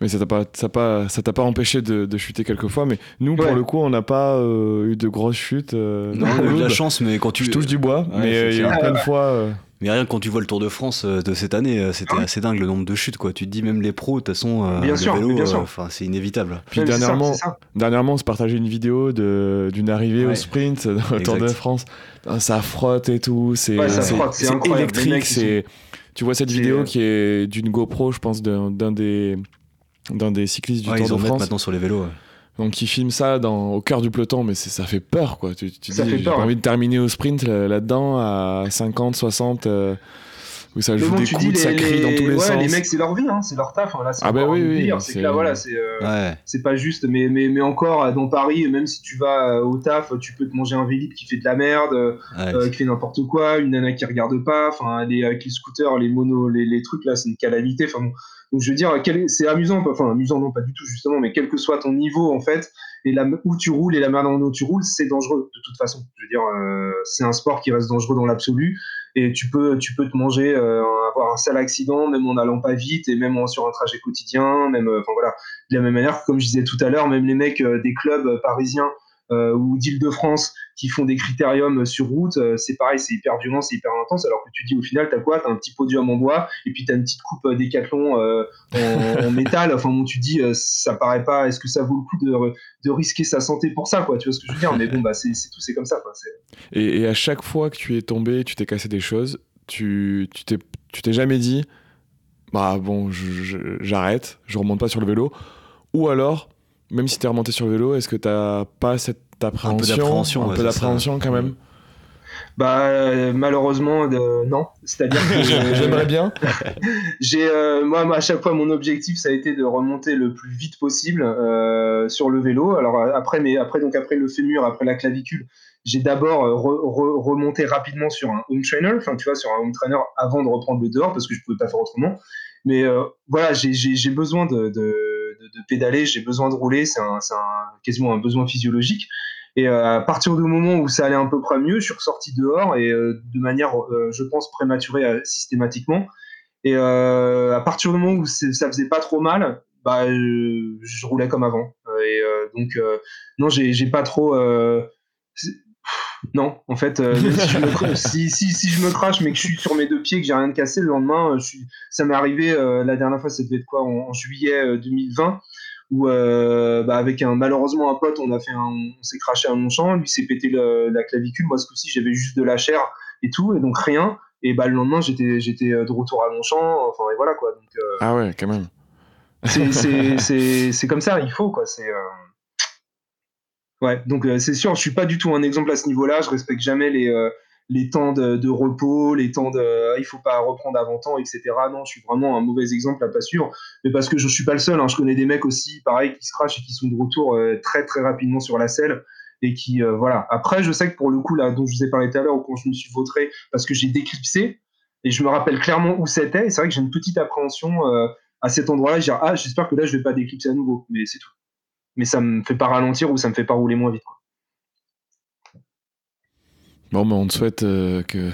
Mais ça t'a pas, ça pas, ça t'a pas empêché de, de, chuter quelques fois. Mais nous, pour le coup, on n'a pas euh, eu de grosses chutes. Euh, non, on a eu de la chance, mais quand tu. Je touche du bois, mais il y a plein de fois. Euh, mais rien quand tu vois le Tour de France de cette année, c'était ah assez dingue le nombre de chutes, quoi. Tu te dis même les pros, de toute façon, bien sûr, vélo, enfin, c'est inévitable. Puis dernièrement, dernièrement, on se partageait une vidéo de, d'une arrivée au sprint au Tour de France. Ça frotte et tout. C'est, c'est, électrique. C'est, tu vois cette vidéo qui est d'une GoPro, je pense, d'un des d'un des cyclistes du Tour de France. maintenant sur les vélos. Donc il filme ça dans, au cœur du peloton, mais ça fait peur quoi. Tu, tu dis, j'ai envie de terminer au sprint là-dedans à 50, 60. Euh, où ça joue des coups, ça crie dans tous les ouais, sens. Les mecs, c'est leur vie, hein, c'est leur taf. Hein. Là, ah bah oui, oui. C'est que là, voilà, c'est euh, ouais. pas juste. Mais, mais, mais encore, dans Paris, même si tu vas au taf, tu peux te manger un Vélib qui fait de la merde, euh, qui fait n'importe quoi, une nana qui regarde pas, enfin, les, avec les scooters, les monos, les, les trucs là, c'est une calamité. Enfin, donc je veux dire, c'est amusant, enfin amusant non pas du tout justement, mais quel que soit ton niveau en fait, et là où tu roules et la manière dont tu roules, c'est dangereux de toute façon. Je veux dire, euh, c'est un sport qui reste dangereux dans l'absolu, et tu peux, tu peux te manger, euh, avoir un sale accident, même en allant pas vite, et même sur un trajet quotidien, même, euh, enfin voilà, de la même manière comme je disais tout à l'heure, même les mecs des clubs parisiens euh, ou d'Île-de-France qui font des critériums sur route, euh, c'est pareil, c'est hyper violent, c'est hyper intense, alors que tu dis au final, t'as quoi? T'as un petit podium en bois, et puis t'as une petite coupe euh, décathlon en, métal, enfin bon, tu dis, ça paraît pas, est-ce que ça vaut le coup de, de, risquer sa santé pour ça, quoi? Tu vois ce que je veux dire? Mais bon, bah c'est tout, c'est comme ça. Quoi, et, et, à chaque fois que tu es tombé, tu t'es cassé des choses, tu t'es tu t'es jamais dit, bah bon, j'arrête, je, je remonte pas sur le vélo, ou alors même si tu es remonté sur le vélo, est-ce que tu pas cette appréhension Un peu d'appréhension, quand même bah euh, malheureusement non, c'est-à-dire que j'aimerais bien. J'ai euh, moi à chaque fois mon objectif ça a été de remonter le plus vite possible euh, sur le vélo. Alors après mais après donc après le fémur, après la clavicule, j'ai d'abord remonté rapidement sur un home trainer, enfin tu vois sur un home trainer avant de reprendre le dehors parce que je pouvais pas faire autrement. Mais voilà, j'ai besoin de de, pédaler, j'ai besoin de rouler, c'est un, quasiment un besoin physiologique. Et euh, à partir du moment où ça allait un peu près mieux, je suis ressorti dehors et euh, de manière, euh, je pense, prématurée systématiquement. Et à partir du moment où ça faisait pas trop mal, bah, je, roulais comme avant. Et donc, non, j'ai pas trop. Non, en fait, si, si, je me crache mais que je suis sur mes deux pieds, que j'ai rien de cassé, le lendemain, je suis... ça m'est arrivé la dernière fois, ça devait être quoi, en, juillet 2020, où bah, avec un malheureusement un pote, on a fait on s'est craché à Montchamp, lui s'est pété la clavicule, moi ce coup-ci j'avais juste de la chair et tout, et donc rien. Et bah le lendemain j'étais j'étais de retour à Montchamp, enfin et voilà quoi. Donc, ah ouais, quand même. C'est comme ça, il faut quoi. C'est Ouais, donc euh, c'est sûr, je suis pas du tout un exemple à ce niveau-là. Je respecte jamais les, euh, les temps de, repos, les temps de euh, il faut pas reprendre avant temps, etc. Non, je suis vraiment un mauvais exemple à pas suivre. Mais parce que je suis pas le seul. Hein. Je connais des mecs aussi, pareil, qui se crachent et qui sont de retour très très rapidement sur la selle et qui voilà. Après, je sais que pour le coup là, dont je vous ai parlé tout à l'heure, quand je me suis vautré parce que j'ai déclipsé et je me rappelle clairement où c'était. Et c'est vrai que j'ai une petite appréhension à cet endroit-là. Dire ah, j'espère que là je vais pas déclipser à nouveau, mais c'est tout mais ça me fait pas ralentir ou ça me fait pas rouler moins vite. Bon, mais on te souhaite euh, que.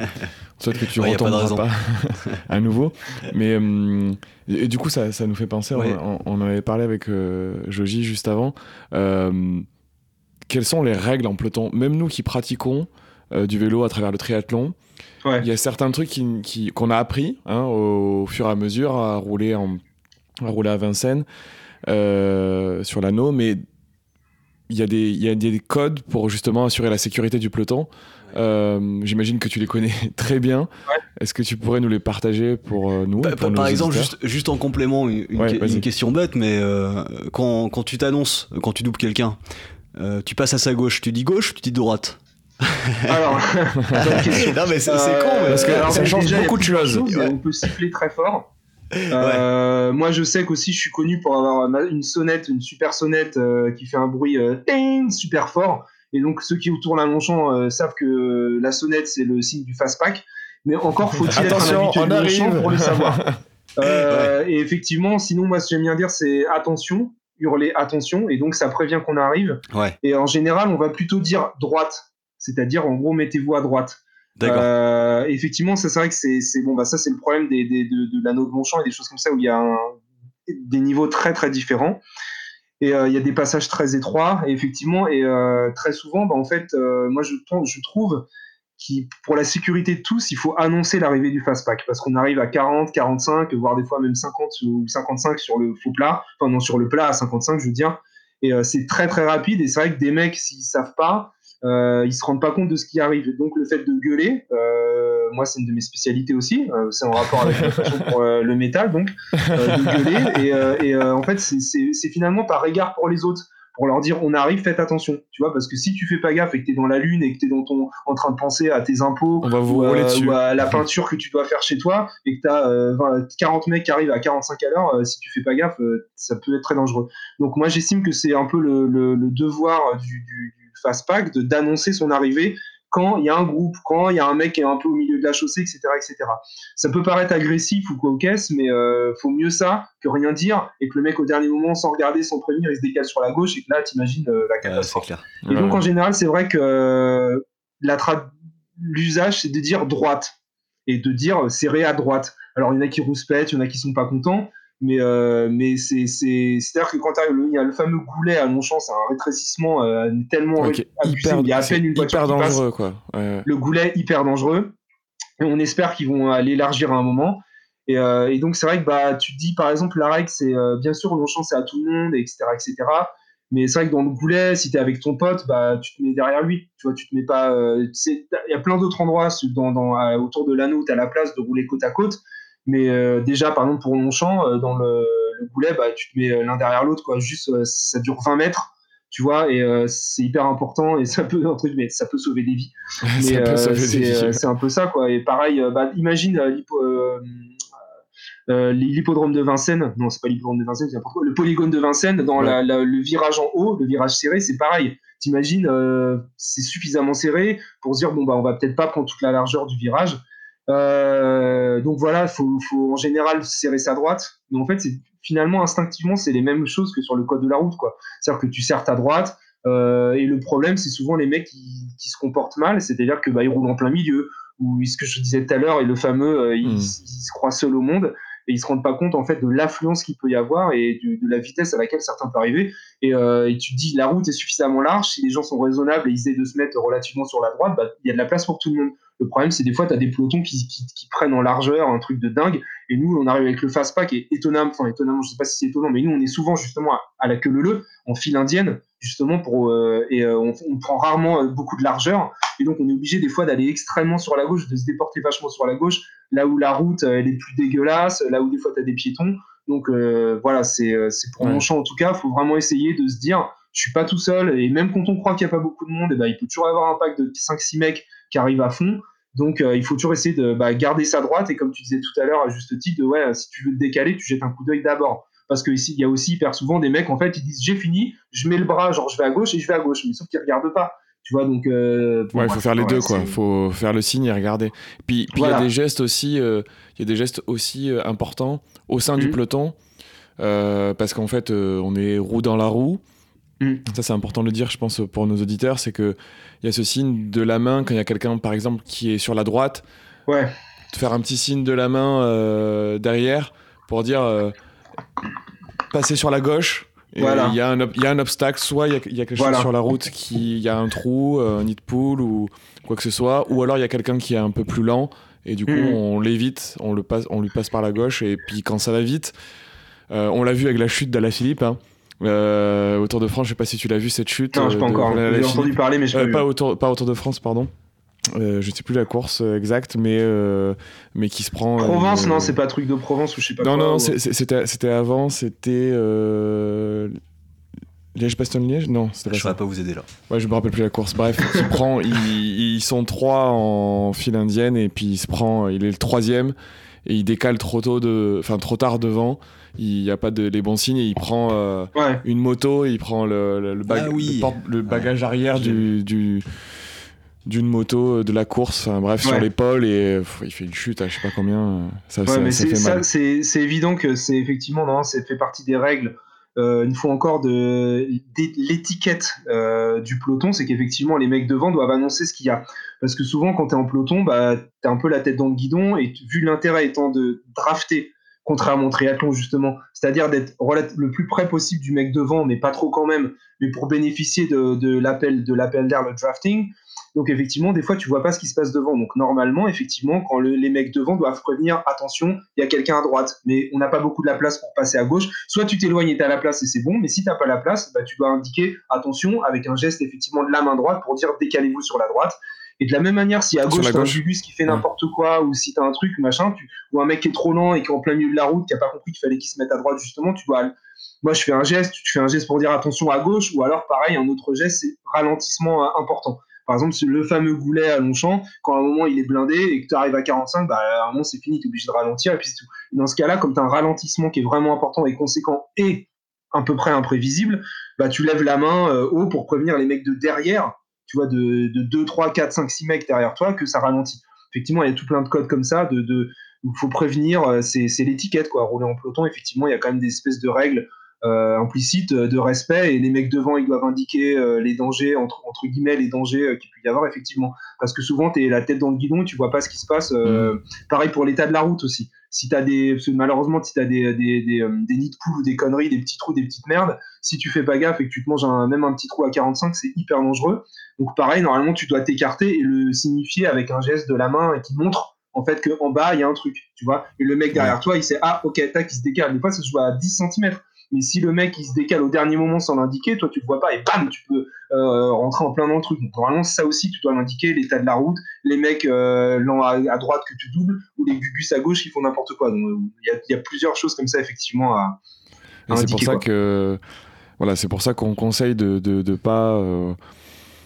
souhaite que tu ne retomberas pas, à nouveau. Mais euh, et, du coup, ça, ça, nous fait penser, on, on, avait parlé avec euh, Joji juste avant. quelles sont les règles en peloton? Même nous qui pratiquons du vélo à travers le triathlon, il y a certains trucs qu'on qui, qu'on a appris hein, au, fur et à mesure à rouler, en, à, rouler à Vincennes. Euh, sur l'anneau, mais il y, a des, y a des codes pour justement assurer la sécurité du peloton. Euh, j'imagine que tu les connais très bien. Est-ce que tu pourrais nous les partager pour euh, nous Par exemple, juste, juste, en complément, une, question bête, mais quand, quand, tu t'annonces, quand tu doubles quelqu'un, tu passes à sa gauche, tu dis gauche, tu dis droite? Alors, non mais c'est con parce que ça change beaucoup de choses. On peut siffler très fort. Euh, moi, je sais qu'aussi, je suis connu pour avoir une sonnette, une super sonnette euh, qui fait un bruit euh, super fort. Et donc, ceux qui autour d'un Longchamp savent que la sonnette, c'est le signe du fast pack. Mais encore faut-il être un habitué de Longchamp pour le savoir. Et effectivement, sinon, moi, ce que j'aime bien dire, c'est attention, hurler attention. Et donc, ça prévient qu'on arrive. Et en général, on va plutôt dire droite. C'est-à-dire, en gros, mettez-vous à droite. Euh, effectivement, ça c'est vrai que c'est bon, bah ça c'est le problème des, de, de l'anneau de Montchamp et des choses comme ça où il y a des niveaux très très différents. Et euh, il y a des passages très étroits et effectivement et euh, très souvent, bah, en fait, moi je, trouve qui pour la sécurité de tous, il faut annoncer l'arrivée du fast pack parce qu'on arrive à 40, 45, voire des fois même 50 ou 55 sur le faux plat, enfin non sur le plat à 55 je veux dire, et c'est très très rapide et c'est vrai que des mecs s'ils savent pas euh, ils se rendent pas compte de ce qui arrive. donc le fait de gueuler, euh, moi c'est une de mes spécialités aussi, euh, c'est en rapport avec la passion pour euh, le métal, donc euh, de gueuler. Et, et en fait c'est finalement par égard pour les autres, pour leur dire on arrive, faites attention, tu vois, parce que si tu fais pas gaffe et que tu es dans la lune et que tu es dans ton, en train de penser à tes impôts ou, à, la peinture que tu dois faire chez toi et que tu as 40 mecs qui arrivent à 45 à l'heure, si tu fais pas gaffe, ça peut être très dangereux. Donc moi j'estime que c'est un peu le, le, devoir du, du, du Fastpack d'annoncer son arrivée quand il y a un groupe, quand il y a un mec qui est un peu au milieu de la chaussée, etc. etc. Ça peut paraître agressif ou quoi au caisse, mais euh, faut mieux ça que rien dire et que le mec au dernier moment, sans regarder, sans prévenir, il se décale sur la gauche et que là, t'imagines euh, la catastrophe. Et donc en général, c'est vrai que euh, l'usage, c'est de dire droite et de dire serré à droite. Alors il y en a qui rouspètent, il y en a qui sont pas contents, mais, euh, mais c'est, c'est, c'est-à-dire que quand il y a le fameux goulet à Longchamp, c'est un rétrécissement euh, tellement abusé, hyper, il y a à peine une voiture hyper dangereux, quoi. Le goulet hyper dangereux. Et on espère qu'ils vont l'élargir à un moment. Et, euh, et donc c'est vrai que bah, tu te dis par exemple la règle c'est bien sûr Longchamp c'est à tout le monde, etc. etc. Mais c'est vrai que dans le goulet, si tu es avec ton pote, bah, tu te mets derrière lui. Tu vois, tu te mets pas. Il y a plein d'autres endroits dans, dans, autour de l'anneau où tu as la place de rouler côte à côte. Mais euh, déjà, par exemple, pour Longchamp, euh, dans le, goulet, bah, tu te mets euh, l'un derrière l'autre, quoi. Juste, ça dure 20 mètres tu vois, et c'est hyper important et ça peut entre mais ça peut sauver des vies. c'est un peu ça quoi. Et pareil, bah, imagine l'hippodrome de Vincennes, non c'est pas l'hippodrome de Vincennes, c'est le polygone de Vincennes dans le virage en haut, le virage serré, c'est pareil. T'imagines, c'est suffisamment serré pour se dire bon bah on va peut-être pas prendre toute la largeur du virage. Euh, donc voilà, il faut, faut, en général serrer sa droite. Mais en fait, c'est finalement instinctivement, c'est les mêmes choses que sur le code de la route, quoi. C'est-à-dire que tu serres ta droite. Euh, et le problème, c'est souvent les mecs qui, qui se comportent mal, c'est-à-dire que bah, ils roulent en plein milieu, ou ce que je disais tout à l'heure, et le fameux, euh, ils, hmm. se croient seuls au monde et ils se rendent pas compte en fait de l'affluence qu'il peut y avoir et de, la vitesse à laquelle certains peuvent arriver. Et, et, tu te dis la route est suffisamment large, si les gens sont raisonnables et ils essaient de se mettre relativement sur la droite, bah, il y a de la place pour tout le monde. Le problème, c'est des fois, tu as des pelotons qui, prennent en largeur un truc de dingue. Et nous, on arrive avec le fast-pack et étonnamment, enfin étonnamment, je sais pas si c'est étonnant, mais nous, on est souvent justement à, la queue leu en file indienne, justement, pour, euh, et euh, on, prend rarement euh, beaucoup de largeur. Et donc, on est obligé des fois d'aller extrêmement sur la gauche, de se déporter vachement sur la gauche, là où la route, elle est plus dégueulasse, là où des fois, tu as des piétons. Donc, voilà, c'est pour mon champ en tout cas. Il faut vraiment essayer de se dire, je suis pas tout seul. Et même quand on croit qu'il n'y a pas beaucoup de monde, et eh ben, il peut toujours avoir un pack de 5-6 mecs qui arrivent à fond. Donc, euh, il faut toujours essayer de bah, garder sa droite. Et comme tu disais tout à l'heure, à juste titre, de, ouais, si tu veux te décaler, tu jettes un coup d'œil d'abord. Parce que ici, il y a aussi hyper souvent des mecs, en fait, ils disent j'ai fini, je mets le bras, genre je vais à gauche et je vais à gauche. Mais sauf qu'ils regardent pas. Tu vois, donc. Euh, ouais, il faut faire les deux, quoi. Il faut faire le signe et regarder. Puis il y a des gestes aussi, euh, il y a des gestes aussi importants au sein du mmh. peloton. parce qu'en fait, on est roue dans la roue. Mm. Ça, c'est important de le dire, je pense, pour nos auditeurs, c'est qu'il y a ce signe de la main quand il y a quelqu'un, par exemple, qui est sur la droite. Ouais. De faire un petit signe de la main euh, derrière pour dire euh, passer sur la gauche. Il y, a un obstacle, soit il y, a quelque chose sur la route, il y a un trou, euh, un nid de poule ou quoi que ce soit, ou alors il y a quelqu'un qui est un peu plus lent et du coup mm. on l'évite, on, le passe, on lui passe par la gauche et puis quand ça va vite, on l'a vu avec la chute d'Ala Philippe, hein, euh, autour de France, je sais pas si tu l'as vu cette chute. Non, je pas euh, encore. J'ai entendu parler, mais je euh, pas, autour, pas autour de France, pardon. Euh, je sais plus la course exacte, mais euh, mais qui se prend. Provence, non, c'est pas truc de Provence ou je sais pas. Non, quoi, non, c'était c'était avant, c'était Liège Bastogne Liège, non, c'était pas Je ne pas vous aider là. Ouais, je me rappelle plus la course. Bref, il prend, ils, ils, sont trois en file indienne et puis il se prend, il est le troisième et il décale trop tôt de, enfin trop tard devant. Il n'y a pas de les bons signes et il prend euh, une moto, il prend le, le, ah le, bagage arrière du, du d'une moto euh, de la course enfin, bref sur l'épaule et il fait une chute à je sais pas combien ça, ça, mais c'est évident que c'est effectivement non c'est fait partie des règles euh, une fois encore de, l'étiquette euh, du peloton, c'est qu'effectivement les mecs devant doivent annoncer ce qu'il y a. Parce que souvent quand tu es en peloton, bah, tu un peu la tête dans le guidon et vu l'intérêt étant de drafter, contrairement au triathlon justement, c'est-à-dire d'être le plus près possible du mec devant, mais pas trop quand même, mais pour bénéficier de, de l'appel d'air, le drafting, donc effectivement, des fois, tu vois pas ce qui se passe devant. Donc normalement, effectivement, quand les mecs devant doivent prévenir, attention, il y a quelqu'un à droite, mais on n'a pas beaucoup de la place pour passer à gauche. Soit tu t'éloignes et tu as la place et c'est bon, mais si tu pas la place, bah, tu dois indiquer, attention, avec un geste effectivement de la main droite pour dire décalez-vous sur la droite. Et de la même manière, si à gauche, tu as un bus qui fait n'importe quoi, ou si tu as un truc, machin, tu, ou un mec qui est trop lent et qui est en plein milieu de la route, qui a pas compris qu'il fallait qu'il se mette à droite, justement, tu dois moi je fais un geste, tu fais un geste pour dire attention à gauche, ou alors pareil, un autre geste, c'est ralentissement euh, important. Par exemple, le fameux goulet à Longchamp, quand à un moment il est blindé et que tu arrives à 45, bah, à un moment c'est fini, tu es obligé de ralentir, et puis tout. Dans ce cas-là, comme tu as un ralentissement qui est vraiment important et conséquent et à peu près imprévisible, bah, tu lèves la main euh, haut pour prévenir les mecs de derrière, tu vois, de, de 2, 3, 4, 5, 6 mecs derrière toi, que ça ralentit. Effectivement, il y a tout plein de codes comme ça, de, de il faut prévenir, euh, c'est l'étiquette, quoi. Rouler en peloton, effectivement, il y a quand même des espèces de règles euh, implicites de respect et les mecs devant, ils doivent indiquer euh, les dangers, entre, entre guillemets, les dangers qu'il peut y avoir, effectivement. Parce que souvent, tu es la tête dans le guidon et tu vois pas ce qui se passe. Mmh. Pareil pour l'état de la route aussi. Si tu as des. malheureusement, si tu as des, des, des, des, nids de poules ou des conneries, des petits trous, des petites merdes, si tu fais pas gaffe et que tu te manges un, même un petit trou à 45, c'est hyper dangereux. Donc, pareil, normalement, tu dois t'écarter et le signifier avec un geste de la main qui montre en fait qu'en bas il y a un truc, tu vois. Et le mec derrière toi, il sait ah ok tac il se décale. Des fois ça se joue à 10 cm. Mais si le mec il se décale au dernier moment sans l'indiquer, toi tu le vois pas et bam tu peux euh, rentrer en plein dans le truc. Donc normalement ça aussi tu dois l'indiquer, l'état de la route, les mecs euh, à, droite que tu doubles ou les gugus à gauche qui font n'importe quoi. Donc il y, a plusieurs choses comme ça effectivement à, C'est pour ça que voilà c'est pour ça qu'on conseille de de, pas euh,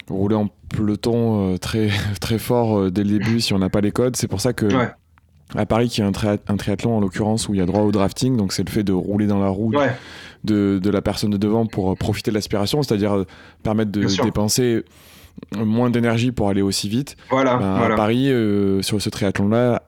rouler en peloton très, très fort dès le début si on n'a pas les codes. C'est pour ça que à Paris, il y a un, un, triathlon en l'occurrence où il y a droit au drafting, donc c'est le fait de rouler dans la roue de, de, la personne de devant pour euh, profiter de l'aspiration, c'est-à-dire permettre de dépenser moins d'énergie pour aller aussi vite. Voilà, ben, À Paris, sur ce triathlon-là,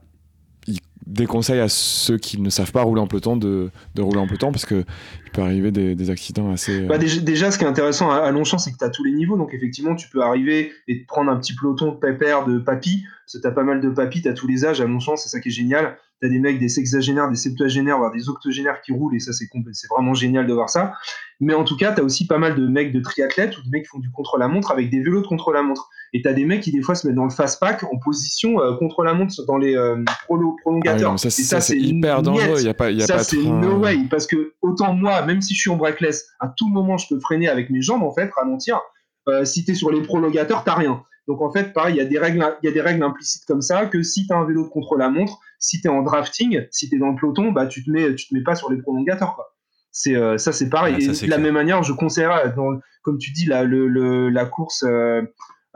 déconseille à ceux qui ne savent pas rouler en peloton de, de rouler en peloton parce que il peut arriver des, des accidents assez. Bah, déjà, ce qui est intéressant à, Longchamp, c'est que tu as tous les niveaux. Donc, effectivement, tu peux arriver et te prendre un petit peloton de pépère, de papy. Parce que tu as pas mal de papy, tu as tous les âges à Longchamp, c'est ça qui est génial. Tu as des mecs, des sexagénaires, des septuagénaires, voire des octogénaires qui roulent et ça, c'est vraiment génial de voir ça. Mais en tout cas, tu as aussi pas mal de mecs de triathlètes ou de mecs qui font du contre-la-montre avec des vélos de contre-la-montre. Et tu as des mecs qui, des fois, se mettent dans le fast-pack en position euh, contre la montre dans les euh, prolongateurs. Ah ça, et ça, c'est hyper dangereux. Il y a pas, y a ça, c'est no way. Parce que autant moi, même si je suis en breakless, à tout moment, je peux freiner avec mes jambes, en fait, ralentir. Euh, si tu es sur les prolongateurs, t'as rien. Donc en fait, pareil, il y a des règles, y a des règles implicites comme ça que si tu as un vélo de contre la montre, si tu es en drafting, si tu es dans le peloton, bah tu te mets, tu te mets pas sur les prolongateurs. Quoi. C'est ça, c'est pareil. et de la même manière, je conseillerais, comme tu dis, la, le, la course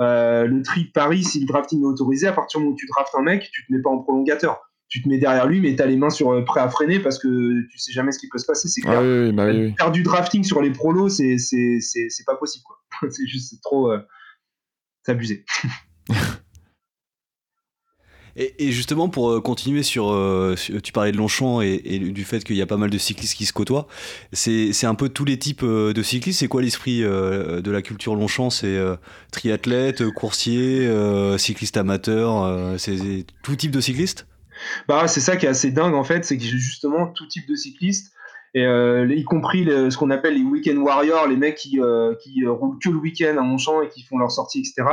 euh, le tri Paris, si le drafting est autorisé, à partir du moment où tu draftes un mec, tu te mets pas en prolongateur. Tu te mets derrière lui, mais tu as les mains sur, euh, prêt à freiner parce que tu sais jamais ce qui peut se passer. C'est clair. Ah bah Faire du drafting sur les prolos, c'est pas possible. c'est juste trop. Euh, c'est abusé. Et, justement, pour euh, continuer sur, euh, tu parlais de Longchamp et, du fait qu'il y a pas mal de cyclistes qui se côtoient. C'est un peu tous les types euh, de cyclistes. C'est quoi l'esprit de la culture Longchamp? C'est triathlète, coursier, cycliste amateur. c'est tout type de cycliste bah, c'est ça qui est assez dingue en fait, c'est que justement tout type de cyclistes. Et y compris ce qu'on appelle les weekend warriors, les mecs qui, qui roulent que le week-end à Longchamp et qui font leur sortie, etc.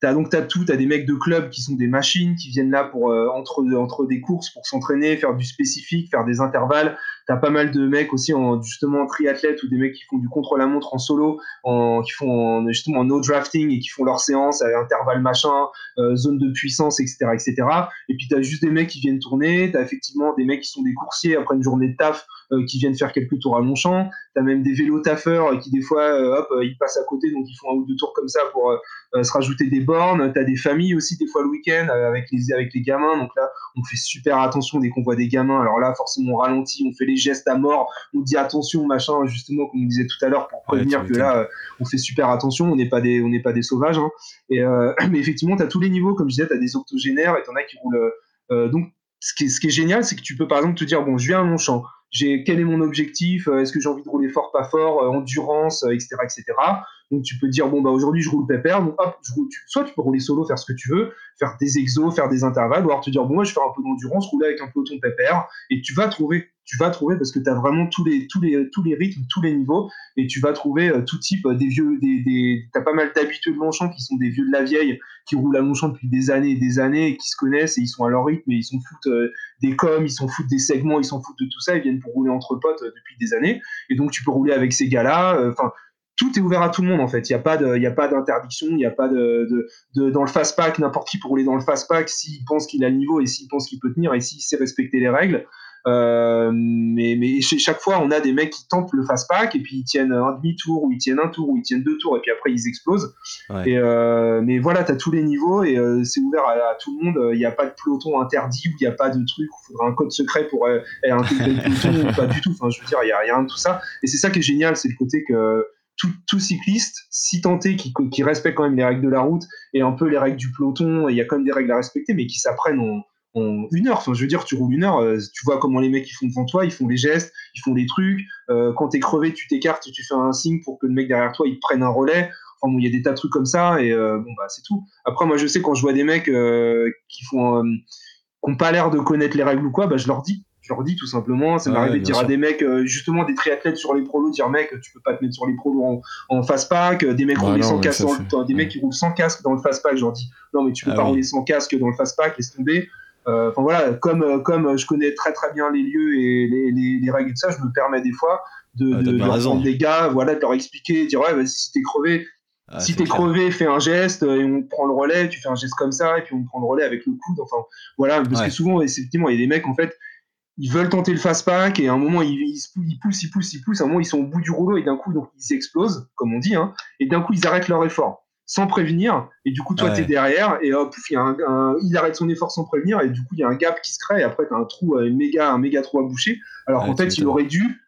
T'as donc t'as tout, t'as des mecs de club qui sont des machines, qui viennent là pour euh, entre entre des courses pour s'entraîner, faire du spécifique, faire des intervalles. T'as pas mal de mecs aussi en justement en triathlète ou des mecs qui font du contre-la-montre en solo, en, qui font justement en no drafting et qui font leur séance à intervalles machin, euh, zone de puissance, etc., etc. Et puis t'as juste des mecs qui viennent tourner. T'as effectivement des mecs qui sont des coursiers après une journée de taf euh, qui viennent faire quelques tours à Longchamp. T'as même des vélos taffeurs qui des fois hop ils passent à côté donc ils font un ou deux tours comme ça pour se rajouter des bornes. Tu as des familles aussi, des fois le week-end, euh, avec, les, avec les gamins. Donc là, on fait super attention dès qu'on voit des gamins. Alors là, forcément, on ralentit, on fait les gestes à mort, on dit attention, machin, justement, comme on disait tout à l'heure, pour prévenir que là, euh, on fait super attention, on n'est pas, des, on pas des sauvages. Hein. Et, euh, mais effectivement, tu as tous les niveaux, comme je disais, tu as des octogénaires et tu en as qui roulent. donc, ce qui est, ce qui est génial, c'est que tu peux par exemple te dire bon, je viens à mon champ, j'ai quel est mon objectif, est-ce que j'ai envie de rouler fort, pas fort, endurance, etc., etc. Donc tu peux dire bon bah aujourd'hui je roule pépère, donc hop, je roule, soit tu peux rouler solo, faire ce que tu veux, faire des exos, faire des intervalles, ou alors te dire bon moi je vais faire un peu d'endurance, rouler avec un peloton pépère, et tu vas trouver, tu vas trouver parce que tu as vraiment tous les tous les tous les rythmes, tous les niveaux, et tu vas trouver euh, tout type euh, des vieux, des, des t'as pas mal d'habitués de Longchamp qui sont des vieux de la vieille, qui roulent à Longchamp depuis des années et des années, et qui se connaissent et ils sont à leur rythme, et ils s'en foutent euh, des coms, ils s'en foutent des segments, ils s'en foutent de tout ça, ils viennent pour rouler entre potes depuis des années, et donc tu peux rouler avec ces gars-là, enfin tout est ouvert à tout le monde en fait. Il n'y a pas a pas d'interdiction, il n'y a pas de, de, dans le fast pack n'importe qui peut rouler dans le fast pack s'il pense qu'il a le niveau et s'il pense qu'il peut tenir et s'il sait respecter les règles. Euh, mais, mais chaque fois, on a des mecs qui tentent le fast pack et puis ils tiennent un demi-tour ou ils tiennent un tour ou ils tiennent deux tours et puis après ils explosent. Et, euh, mais voilà, tu as tous les niveaux et euh, c'est ouvert à, tout le monde. Il n'y a pas de peloton interdit ou il n'y a pas de truc où il faudra un code secret pour euh, intégrer le peloton ou pas du tout. Enfin, je veux dire, il n'y a rien de tout ça. Et c'est ça qui est génial, c'est le côté que tout, tout, cycliste, si tenté, qui, qui respecte quand même les règles de la route et un peu les règles du peloton, il y a quand même des règles à respecter, mais qui s'apprennent en, en une heure. Enfin, je veux dire, tu roules une heure, euh, tu vois comment les mecs ils font devant toi, ils font les gestes, ils font des trucs. Euh, quand t'es crevé, tu t'écartes, tu fais un signe pour que le mec derrière toi il prenne un relais. Enfin, bon, il y a des tas de trucs comme ça et euh, bon bah c'est tout. Après, moi je sais quand je vois des mecs qui font, qui ont pas l'air de connaître les règles ou quoi, bah je leur dis. Je leur dis tout simplement, ça m'est arrivé de dire à des mecs, justement des triathlètes sur les prolos, dire mec, tu peux pas te mettre sur les prolos en, en fast pack, des mecs sans casque, des mecs qui roulent sans casque dans le fast pack, je leur dis non mais tu peux ah pas rouler sans casque dans le fast pack, laisse tomber. Euh, enfin voilà, comme, euh, comme je connais très très bien les lieux et les, les, règles tout ça, je me permets des fois de, ah, de, prendre des gars, voilà, de leur expliquer, de dire ouais, vas-y, si t'es crevé, ah, si t'es crevé, fais un geste et on prend le relais, tu fais un geste comme ça et puis on prend le relais avec le coude. Enfin voilà, parce que souvent, effectivement, il y a des mecs en fait, ils veulent tenter le fast pack et à un moment ils, ils, ils, poussent, ils poussent, ils poussent, à un moment ils sont au bout du rouleau et d'un coup donc ils explosent, comme on dit, hein, et d'un coup ils arrêtent leur effort sans prévenir. Et du coup, toi, tu es derrière et hop, il, y a un, il arrête son effort sans prévenir. Et du coup, il y a un gap qui se crée. Et après, tu as un trou, un méga, un méga trou à boucher. Alors qu'en fait, il aurait dû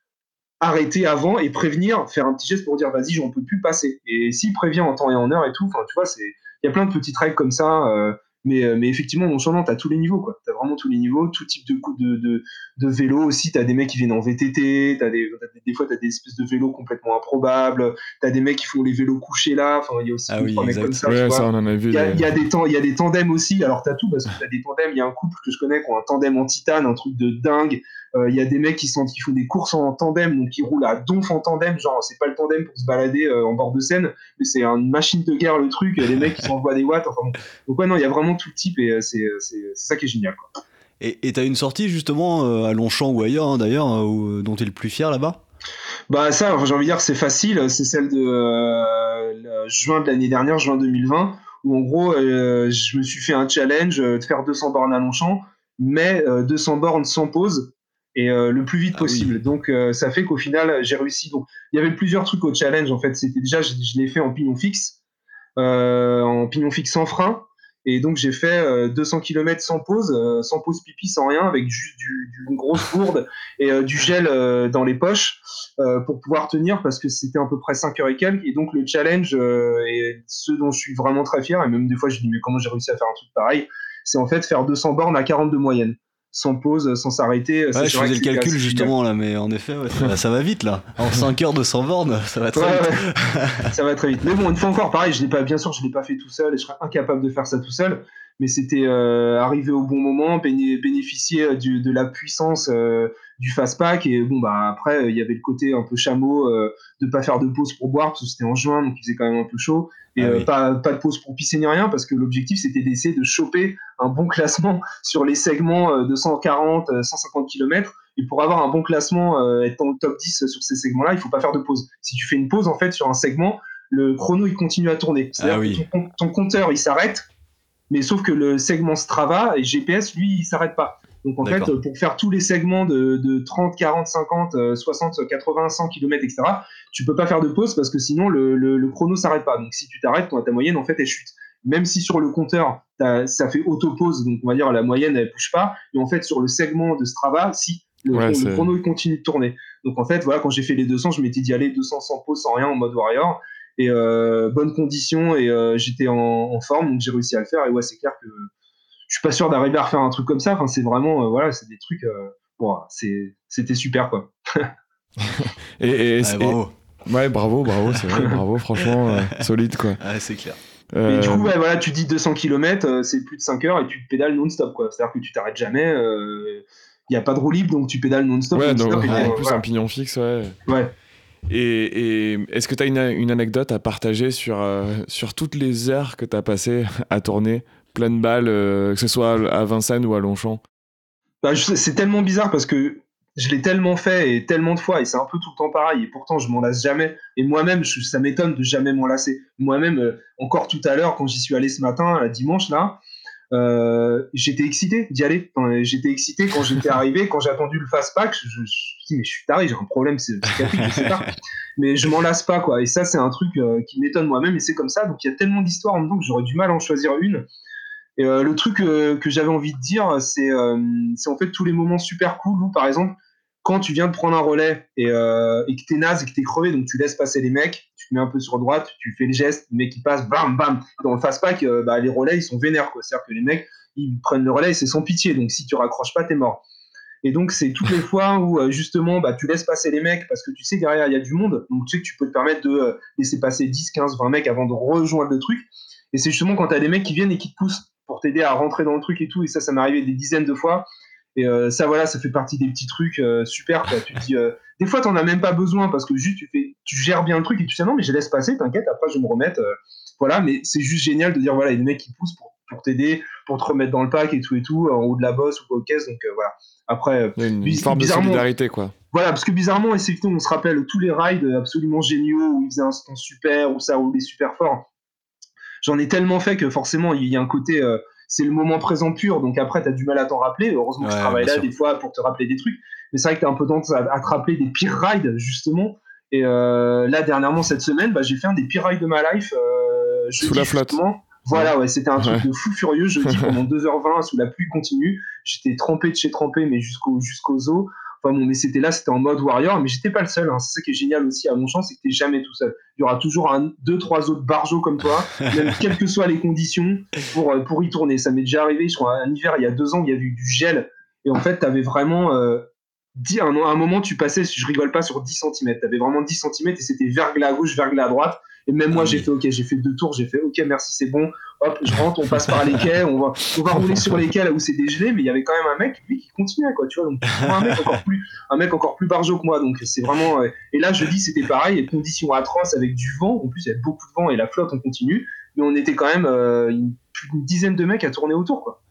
arrêter avant et prévenir, faire un petit geste pour dire vas-y, j'en peux plus passer. Et s'il prévient en temps et en heure et tout, enfin, tu vois, c'est il y a plein de petites règles comme ça. Euh, mais, euh, mais effectivement, non seulement tu as tous les niveaux, quoi. Tu as vraiment tous les niveaux, tout type de, de, de, de vélo aussi. Tu as des mecs qui viennent en VTT, as des, des fois, tu as des espèces de vélos complètement improbables. Tu as des mecs qui font les vélos couchés là. Enfin, il y a aussi ah oui, mecs comme ça. Ouais, il, y a, y a des temps, il y a des tandems aussi. Alors, tu as tout parce que tu as des tandems. Il y a un couple que je connais qui ont un tandem en titane, un truc de dingue. Euh, il y a des mecs qui, sont, qui font des courses en tandem, donc qui roulent à donf en tandem. Genre, c'est pas le tandem pour se balader euh, en bord de Seine, mais c'est une machine de guerre le truc. Les mecs qui s'envoient des watts. Enfin, bon. Donc, ouais, non, il y a vraiment tout type et c'est ça qui est génial. Quoi. Et tu as une sortie justement euh, à Longchamp ou ailleurs hein, d'ailleurs, dont tu es le plus fier là-bas? Bah ça, j'ai envie de dire c'est facile, c'est celle de juin de l'année dernière, juin 2020, où en gros je me suis fait un challenge de faire 200 bornes à Longchamp, mais 200 bornes sans pause, et euh, le plus vite ah possible. Donc euh, ça fait qu'au final j'ai réussi. Donc il y avait plusieurs trucs au challenge en fait. C'était déjà je, l'ai fait en pignon fixe, euh, en pignon fixe sans frein. Et donc j'ai fait 200 km sans pause, sans pause pipi, sans rien, avec juste du, une grosse gourde et du gel dans les poches pour pouvoir tenir parce que c'était à peu près 5 heures et quelques. Et donc le challenge et ce dont je suis vraiment très fier, et même des fois je me dis mais comment j'ai réussi à faire un truc pareil, c'est en fait faire 200 bornes à 42 moyenne sans pause, sans s'arrêter. Ouais, je faisais le calcul justement là, mais en effet, ça, va, vite là. En 5 heures de 100 bornes, ça va très vite. ça va très vite. Mais bon, une fois encore, pareil, je l'ai pas, bien sûr, je l'ai pas fait tout seul et je serais incapable de faire ça tout seul. Mais c'était euh, arriver au bon moment, bénéficier euh, de la puissance euh, du fast pack et bon bah après il y avait le côté un peu chameau de pas faire de pause pour boire parce que c'était en juin donc il faisait quand même un peu chaud. Et ah pas, pas de pause pour pisser ni rien parce que l'objectif c'était d'essayer de choper un bon classement sur les segments de 140 150 km et pour avoir un bon classement être dans le top 10 sur ces segments là il faut pas faire de pause. Si tu fais une pause en fait sur un segment le chrono il continue à tourner. Ah ton, compteur il s'arrête mais sauf que le segment Strava et GPS, lui, il s'arrête pas. Donc en fait, pour faire tous les segments de, 30, 40, 50, 60, 80, 100 km, etc., tu peux pas faire de pause parce que sinon le, le, chrono s'arrête pas. Donc si tu t'arrêtes, ta moyenne en fait elle chute. Même si sur le compteur ça fait auto-pause, donc on va dire la moyenne elle bouge pas, mais en fait sur le segment de Strava, si le, chrono il continue de tourner. Donc en fait voilà, quand j'ai fait les 200, je m'étais dit allez 200 sans pause, sans rien en mode warrior et euh, bonnes conditions et euh, j'étais en, forme donc j'ai réussi à le faire et ouais c'est clair que je suis pas sûr d'arriver à refaire un truc comme ça enfin c'est vraiment euh, voilà c'est des trucs bon, c'était super quoi et, bravo ouais bravo bravo c'est vrai bravo franchement solide quoi c'est clair et du coup, voilà, tu dis 200 km, c'est plus de 5 heures et tu pédales non-stop. C'est-à-dire que tu t'arrêtes jamais. Il n'y a pas de roue libre, donc tu pédales non-stop. Ouais, donc, en plus, un pignon fixe, ouais. Ouais. Et, est-ce que tu as une, anecdote à partager sur, euh, sur toutes les heures que tu as passées à tourner pleine balle, euh, que ce soit à Vincennes ou à Longchamp bah, C'est tellement bizarre parce que je l'ai tellement fait et tellement de fois et c'est un peu tout le temps pareil et pourtant je m'en lasse jamais. Et moi-même, ça m'étonne de jamais m'en lasser. Moi-même, euh, encore tout à l'heure, quand j'y suis allé ce matin, la dimanche là, euh, j'étais excité d'y aller. j'étais excité quand j'étais arrivé, quand j'ai attendu le fast pack. Je, me suis dit, mais je suis taré, j'ai un problème c'est. Mais je m'en lasse pas, quoi. Et ça, c'est un truc euh, qui m'étonne moi-même, et c'est comme ça. Donc, il y a tellement d'histoires en temps que j'aurais du mal à en choisir une. Et euh, le truc que j'avais envie de dire, c'est en fait tous les moments super cool où, par exemple, quand tu viens de prendre un relais et, euh, et que t'es naze et que t'es crevé, donc tu laisses passer les mecs, tu te mets un peu sur droite, tu fais le geste, le mec qui passe, bam, bam. Dans le fast-pack, euh, bah, les relais, ils sont vénères, quoi. C'est-à-dire que les mecs, ils prennent le relais c'est sans pitié. Donc si tu raccroches pas, t'es mort. Et donc, c'est toutes les fois où, euh, justement, bah, tu laisses passer les mecs parce que tu sais derrière, il y a du monde. Donc, tu sais que tu peux te permettre de euh, laisser passer 10, 15, 20 mecs avant de rejoindre le truc. Et c'est justement quand tu as des mecs qui viennent et qui te poussent t'aider à rentrer dans le truc et tout. Et ça, ça m'est arrivé des dizaines de fois. Et euh, ça, voilà, ça fait partie des petits trucs euh, super. Quoi. Tu dis, euh, des fois, t'en as même pas besoin parce que juste tu fais, tu gères bien le truc et tu sais non, mais je laisse passer, t'inquiète. Après, je vais me remettre. voilà, mais c'est juste génial de dire voilà, il y a des mecs qui poussent pour, pour t'aider, pour te remettre dans le pack et tout et tout, en haut de la bosse ou au caisse. Donc voilà. Après, une forme de solidarité, quoi. Voilà, parce que bizarrement, effectivement, on se rappelle tous les rides absolument géniaux où ils faisaient un stand super, où ça roulait super fort. J'en ai tellement fait que forcément, il y a un côté c'est le moment présent pur, donc après, tu as du mal à t'en rappeler. Heureusement que je travaille là des fois pour te rappeler des trucs. Mais c'est vrai que tu as un peu tendance à, te rappeler des pires rides, justement. Et euh, là, dernièrement, cette semaine, bah, j'ai fait un des pires rides de ma life. Euh, Sous la flotte. Voilà, ouais, c'était un truc de fou furieux. Je dis pendant 2h20 sous la pluie continue. J'étais trempé de chez trempé, mais jusqu'au jusqu'aux os. Enfin bon, mais c'était là, c'était en mode warrior, mais j'étais pas le seul. Hein. C'est ça qui est génial aussi à mon champ, c'est que t'es jamais tout seul. Il y aura toujours un, deux, trois autres barjots comme toi, même quelles que soient les conditions, pour, euh, pour y tourner. Ça m'est déjà arrivé, je crois, un hiver, il y a deux ans, il y a eu du gel. Et en fait, t'avais vraiment. Euh, à un, moment, tu passais, je rigole pas, sur 10 cm. T'avais vraiment 10 cm et c'était verglas à gauche, verglas à droite. Et même moi, ah j'ai fait OK, j'ai fait deux tours, j'ai fait OK, merci, c'est bon. Hop, je rentre, on passe par les quais, on va, on va rouler sur les quais là où c'est dégelé, mais il y avait quand même un mec, lui, qui continuait, quoi, tu vois. Donc, un mec encore plus, un mec encore plus barjot que moi. Donc, c'est vraiment. et là, je dis, c'était pareil, les conditions atroces avec du vent. En plus, il y avait beaucoup de vent et la flotte, on continue. Mais on était quand même euh, une, dizaine de mecs à tourner autour, quoi.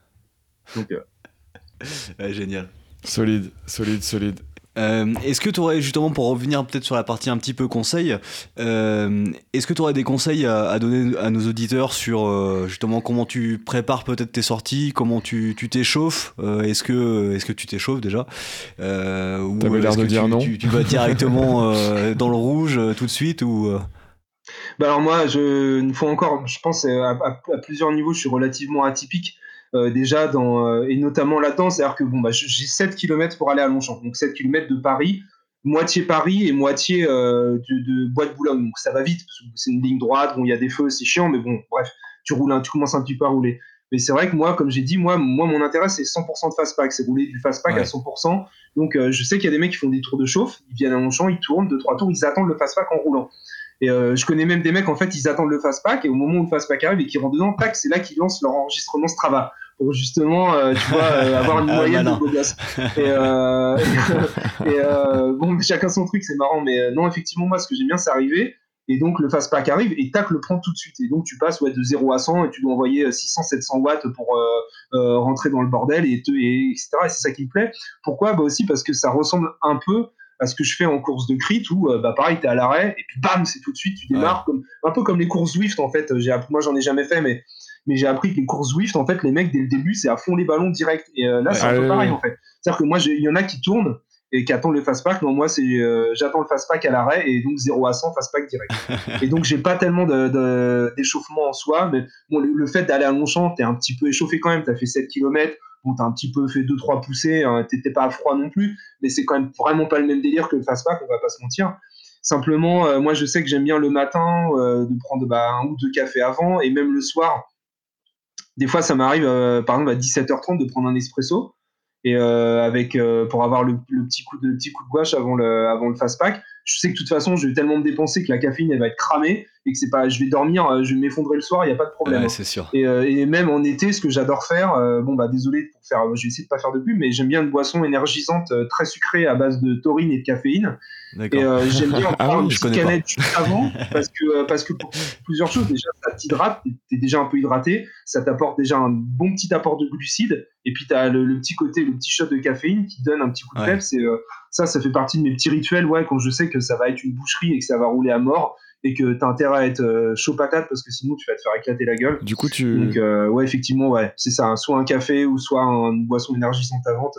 Donc. Euh... génial. Solide, solide, solide. Euh, est-ce que tu aurais, justement, pour revenir peut-être sur la partie un petit peu conseil, euh, est-ce que tu aurais des conseils à, donner à nos auditeurs sur euh, justement comment tu prépares peut-être tes sorties, comment tu t'échauffes Est-ce que, est que tu t'échauffes déjà Ou l'air de dire tu, non. Tu, vas directement dans le rouge tout de suite ou bah alors moi, je, une fois encore, je pense à, à plusieurs niveaux, je suis relativement atypique. Euh, déjà dans euh, et notamment là-dedans, c'est-à-dire que bon bah j'ai 7 km pour aller à Longchamp, donc 7 km de Paris, moitié Paris et moitié euh, de, de Bois de Boulogne, donc ça va vite parce que c'est une ligne droite, bon il y a des feux, c'est chiant, mais bon bref, tu roules, tu commences un petit peu à rouler. Mais c'est vrai que moi, comme j'ai dit, moi, moi, mon intérêt, c'est 100% de fastpack. C'est rouler du fastpack à 100%. Donc, je sais qu'il y a des mecs qui font des tours de chauffe. Ils viennent à Longchamp, ils tournent deux, trois tours, ils attendent le fastpack en roulant. Et je connais même des mecs, en fait, ils attendent le fastpack et au moment où le fastpack arrive et qu'ils rentrent dedans, tac, c'est là qu'ils lancent leur enregistrement Strava pour justement, euh, tu vois, euh, avoir une ah, moyenne de beaux Et, euh, et bon, chacun son truc, c'est marrant, mais non, effectivement, moi, ce que j'aime bien, c'est arriver. Et donc, le fastpack arrive et tac, le prend tout de suite. Et donc, tu passes ouais, de 0 à 100 et tu dois envoyer 600-700 watts pour rentrer dans le bordel, et, et etc. Et c'est ça qui me plaît. Pourquoi? Bah Aussi parce que ça ressemble un peu à ce que je fais en course de crit où bah pareil tu es à l'arrêt et puis bam c'est tout de suite tu démarres comme un peu comme les courses Zwift en fait j'ai moi j'en ai jamais fait mais mais j'ai appris que les courses Zwift, en fait, les mecs, dès le début, c'est à fond les ballons direct. Et euh, là, c'est un peu pareil, en fait. C'est-à-dire que moi, il y en a qui tournent et qui attendent le fast-pack. Non, moi, c'est euh, j'attends le fast-pack à l'arrêt et donc 0 à 100, fast-pack direct. et donc, j'ai pas tellement d'échauffement en soi, mais bon, le, fait d'aller à Longchamp, t'es un petit peu échauffé quand même. T'as fait 7 km. Bon, t'as un petit peu fait 2-3 poussées, hein, t'étais pas à froid non plus, mais c'est quand même vraiment pas le même délire que le fast-pack, on va pas se mentir. Simplement, euh, moi, je sais que j'aime bien le matin de prendre bah, un ou deux cafés avant et même le soir des fois, ça m'arrive, euh, par exemple, à 17h30 de prendre un espresso et euh, avec euh, pour avoir le, petit coup de petit coup de gouache avant le avant le fast pack. Je sais que de toute façon, je vais tellement me dépenser que la caféine elle va être cramée et que c'est pas, je vais dormir, je vais m'effondrer le soir, il y a pas de problème. c'est sûr. Et, et, même en été, ce que j'adore faire, bon bah désolé pour faire, je vais essayer de pas faire de pub, mais j'aime bien une boisson énergisante très sucrée à base de taurine et de caféine. Et euh, j'aime bien en ah prendre une petite canette juste avant parce que, euh, parce que pour plusieurs choses. Déjà, ça t'hydrate, t'es déjà un peu hydraté, ça t'apporte déjà un bon petit apport de glucides. Et puis, t'as le, le petit côté, le petit shot de caféine qui donne un petit coup de peps. Et euh, ça, ça fait partie de mes petits rituels. Ouais, quand je sais que ça va être une boucherie et que ça va rouler à mort, et que tu as intérêt à être chaud patate parce que sinon tu vas te faire éclater la gueule. Du coup, tu. Donc, ouais, effectivement, ouais, c'est ça. Soit un café ou soit une boisson énergisante à vente.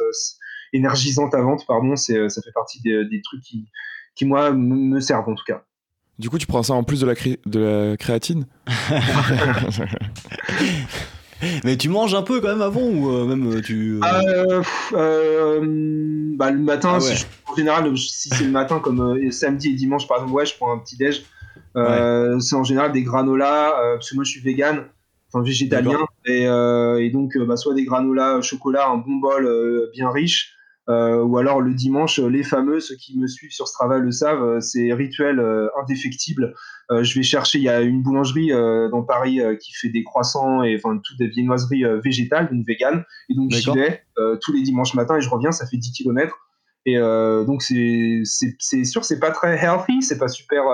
énergisante à vente, pardon, c'est, ça fait partie des, des trucs qui, qui, moi, me servent en tout cas. Du coup, tu prends ça en plus de la, de la créatine? Mais tu manges un peu quand même avant ou euh, même euh, tu. Euh, bah, le matin, ah en général, si c'est le matin comme samedi et dimanche par exemple, ouais, je prends un petit déj. C'est en général des granolas parce que moi je suis vegan, enfin végétalien et, et, donc bah, soit des granolas chocolat, un bon bol bien riche. ou alors le dimanche, les fameux, ceux qui me suivent sur ce travail le savent, c'est rituel indéfectible euh, je vais chercher, il y a une boulangerie euh, dans Paris euh, qui fait des croissants et enfin toutes des viennoiseries végétales, donc vegan. Et donc j'y vais tous les dimanches matin et je reviens, ça fait 10 km. Et donc c'est sûr, c'est pas très healthy, c'est pas super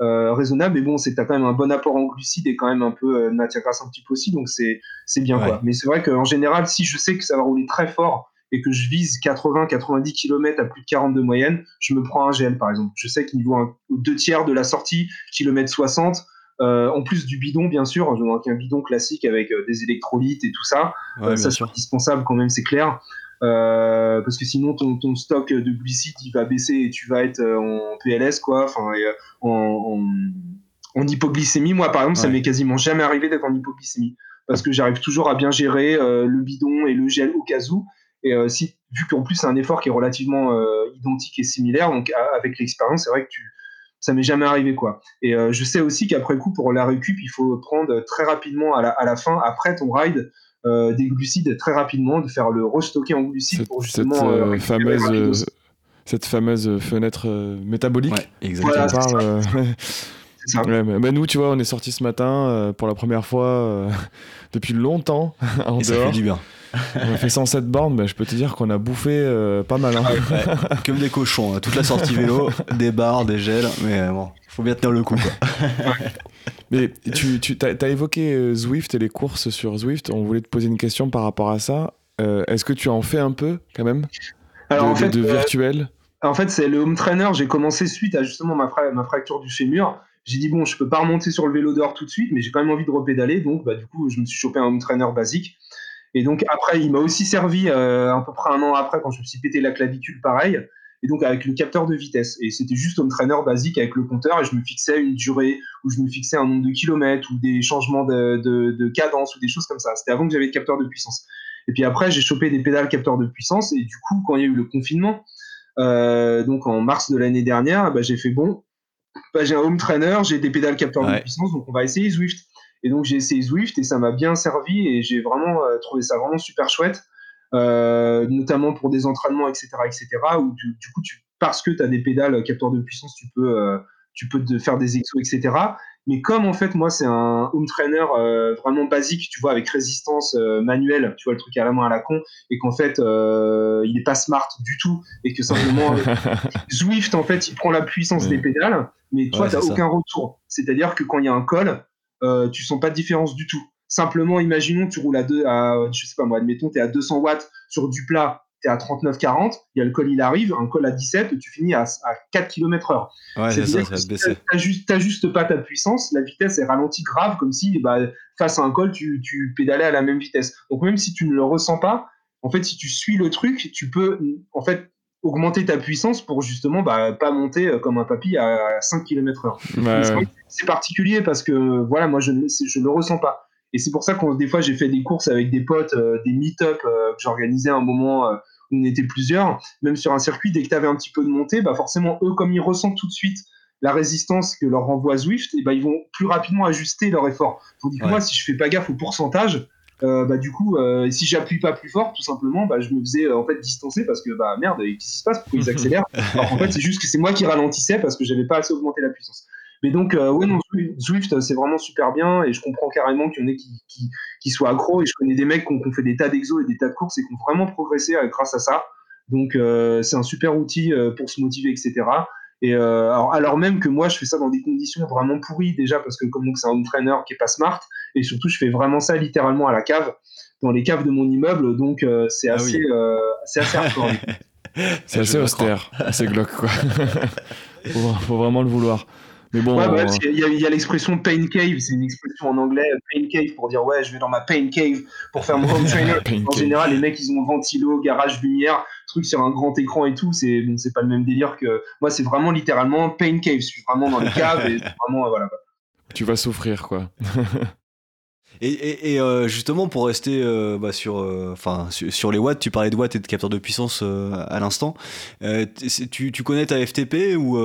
raisonnable, mais bon, c'est quand même un bon apport en glucides et quand même un peu de matière grasse un petit peu aussi, donc c'est bien quoi. Mais c'est vrai qu'en général, si je sais que ça va rouler très fort et que je vise 80-90 km à plus de 40 de moyenne, je me prends un gel par exemple. Je sais qu'il niveau un, deux tiers de la sortie, kilomètre 60, euh, en plus du bidon bien sûr, donc un bidon classique avec euh, des électrolytes et tout ça, euh, ça c'est indispensable quand même, c'est clair. Parce que sinon ton, ton, stock de glucides il va baisser et tu vas être en PLS quoi, enfin en, en, hypoglycémie. Moi par exemple, ça m'est quasiment jamais arrivé d'être en hypoglycémie parce que j'arrive toujours à bien gérer le bidon et le gel au cas où. Et euh, si, vu qu'en plus c'est un effort qui est relativement euh, identique et similaire, donc avec l'expérience, c'est vrai que tu, ça m'est jamais arrivé quoi. Et euh, je sais aussi qu'après coup pour la récup, il faut prendre très rapidement à la, à la fin, après ton ride, des glucides très rapidement, de faire le restocker en glucides pour justement cette fameuse cette fameuse fenêtre métabolique. Ouais, exactement. Ouais, nous, tu vois, on est sorti ce matin pour la première fois depuis longtemps en Et Ça fait du bien on a fait 107 bornes, mais je peux te dire qu'on a bouffé euh, pas mal. Hein. Comme des cochons, hein. toute la sortie vélo, des barres, des gels, mais bon, faut bien tenir le coup. Mais tu, tu as, évoqué euh, Zwift et les courses sur Zwift. On voulait te poser une question par rapport à ça. Euh, est-ce que tu en fais un peu quand même? Alors, de, en fait, de, virtuel? En fait, c'est le home trainer. J'ai commencé suite à justement ma, ma fracture du fémur j'ai dit bon, je peux pas remonter sur le vélo d'or tout de suite, mais j'ai quand même envie de repédaler, donc bah, du coup, je me suis chopé un home trainer basique. Et donc après, il m'a aussi servi euh, à peu près un an après quand je me suis pété la clavicule, pareil. Et donc avec le capteur de vitesse. Et c'était juste un trainer basique avec le compteur et je me fixais une durée ou je me fixais un nombre de kilomètres ou des changements de, de, cadence ou des choses comme ça. C'était avant que j'avais le capteur de puissance. Et puis après, j'ai chopé des pédales capteurs de puissance et du coup, quand il y a eu le confinement, euh, donc en mars de l'année dernière, bah, j'ai fait bon, bah, j'ai un home trainer, j'ai des pédales capteurs de puissance, donc on va essayer Zwift. Et donc j'ai essayé Zwift et ça m'a bien servi et j'ai vraiment euh, trouvé ça vraiment super chouette, notamment pour des entraînements, etc., etc. Où du, coup, tu, parce que tu as des pédales capteurs de puissance, tu peux, euh, tu peux te faire des exos, etc. Mais comme en fait, moi, c'est un home trainer vraiment basique, tu vois, avec résistance manuelle, tu vois, le truc à la main à la con, et qu'en fait, il n'est pas smart du tout, et que simplement, Zwift, en fait, il prend la puissance des pédales, mais toi, tu n'as aucun retour. C'est-à-dire que quand il y a un col, euh, tu sens pas de différence du tout. Simplement, imaginons, tu roules à, deux, à je sais pas moi, admettons, tu es à 200 watts sur du plat, tu es à 39-40, il y a le col, il arrive, un col à 17, tu finis à, 4 km heure. Ouais, c'est ça, ça va baisser. Tu juste pas ta puissance, la vitesse est ralentie grave, comme si bah, face à un col, tu, tu pédalais à la même vitesse. Donc même si tu ne le ressens pas, en fait, si tu suis le truc, tu peux en fait augmenter ta puissance pour justement bah, pas monter euh, comme un papy à 5 km heure. C'est particulier parce que voilà, moi je ne je le ressens pas. Et c'est pour ça que des fois j'ai fait des courses avec des potes, euh, des meet-up euh, que j'organisais à un moment où on était plusieurs, même sur un circuit, dès que tu avais un petit peu de montée, bah forcément eux comme ils ressentent tout de suite la résistance que leur renvoie Zwift, et bah, ils vont plus rapidement ajuster leur effort. Tandis que moi, si je fais pas gaffe au pourcentage, euh, bah, du coup, euh, si j'appuie pas plus fort, tout simplement, bah, je me faisais euh, en fait distancer parce que bah merde, qu'est-ce qui se passe? Pourquoi ils accélèrent? Alors en fait, c'est juste que c'est moi qui ralentissais parce que j'avais pas assez augmenté la puissance. Mais donc, ouais, non, Swift, c'est vraiment super bien et je comprends carrément qu'il y en ait qui, qui, qui, soient accros et je connais des mecs qui ont, fait des tas d'exos et des tas de courses et qui ont vraiment progressé grâce à ça. Donc, c'est un super outil pour se motiver, etc. Et euh, alors, alors, même que moi, je fais ça dans des conditions vraiment pourries déjà parce que comme c'est un home trainer qui est pas smart et surtout je fais vraiment ça littéralement à la cave, dans les caves de mon immeuble, donc euh, c'est ah assez, euh, c'est assez hardcore. c'est assez austère, assez glauque quoi. faut, faut, vraiment le vouloir. Mais bon. il y a, l'expression pain cave, c'est une expression en anglais, pain cave, pour dire ouais, je vais dans ma pain cave pour faire mon home trainer. en général, les mecs, ils ont ventilo, garage, lumière, truc sur un grand écran et tout. C'est bon, c'est pas le même délire que. Moi, c'est vraiment littéralement pain cave. Je suis vraiment dans les caves et vraiment, voilà. Tu vas souffrir, quoi. Et, euh, justement, pour rester euh, bah, sur, euh, sur, les watts, tu parlais de watts et de capteurs de puissance à l'instant. Tu, tu, connais ta FTP ou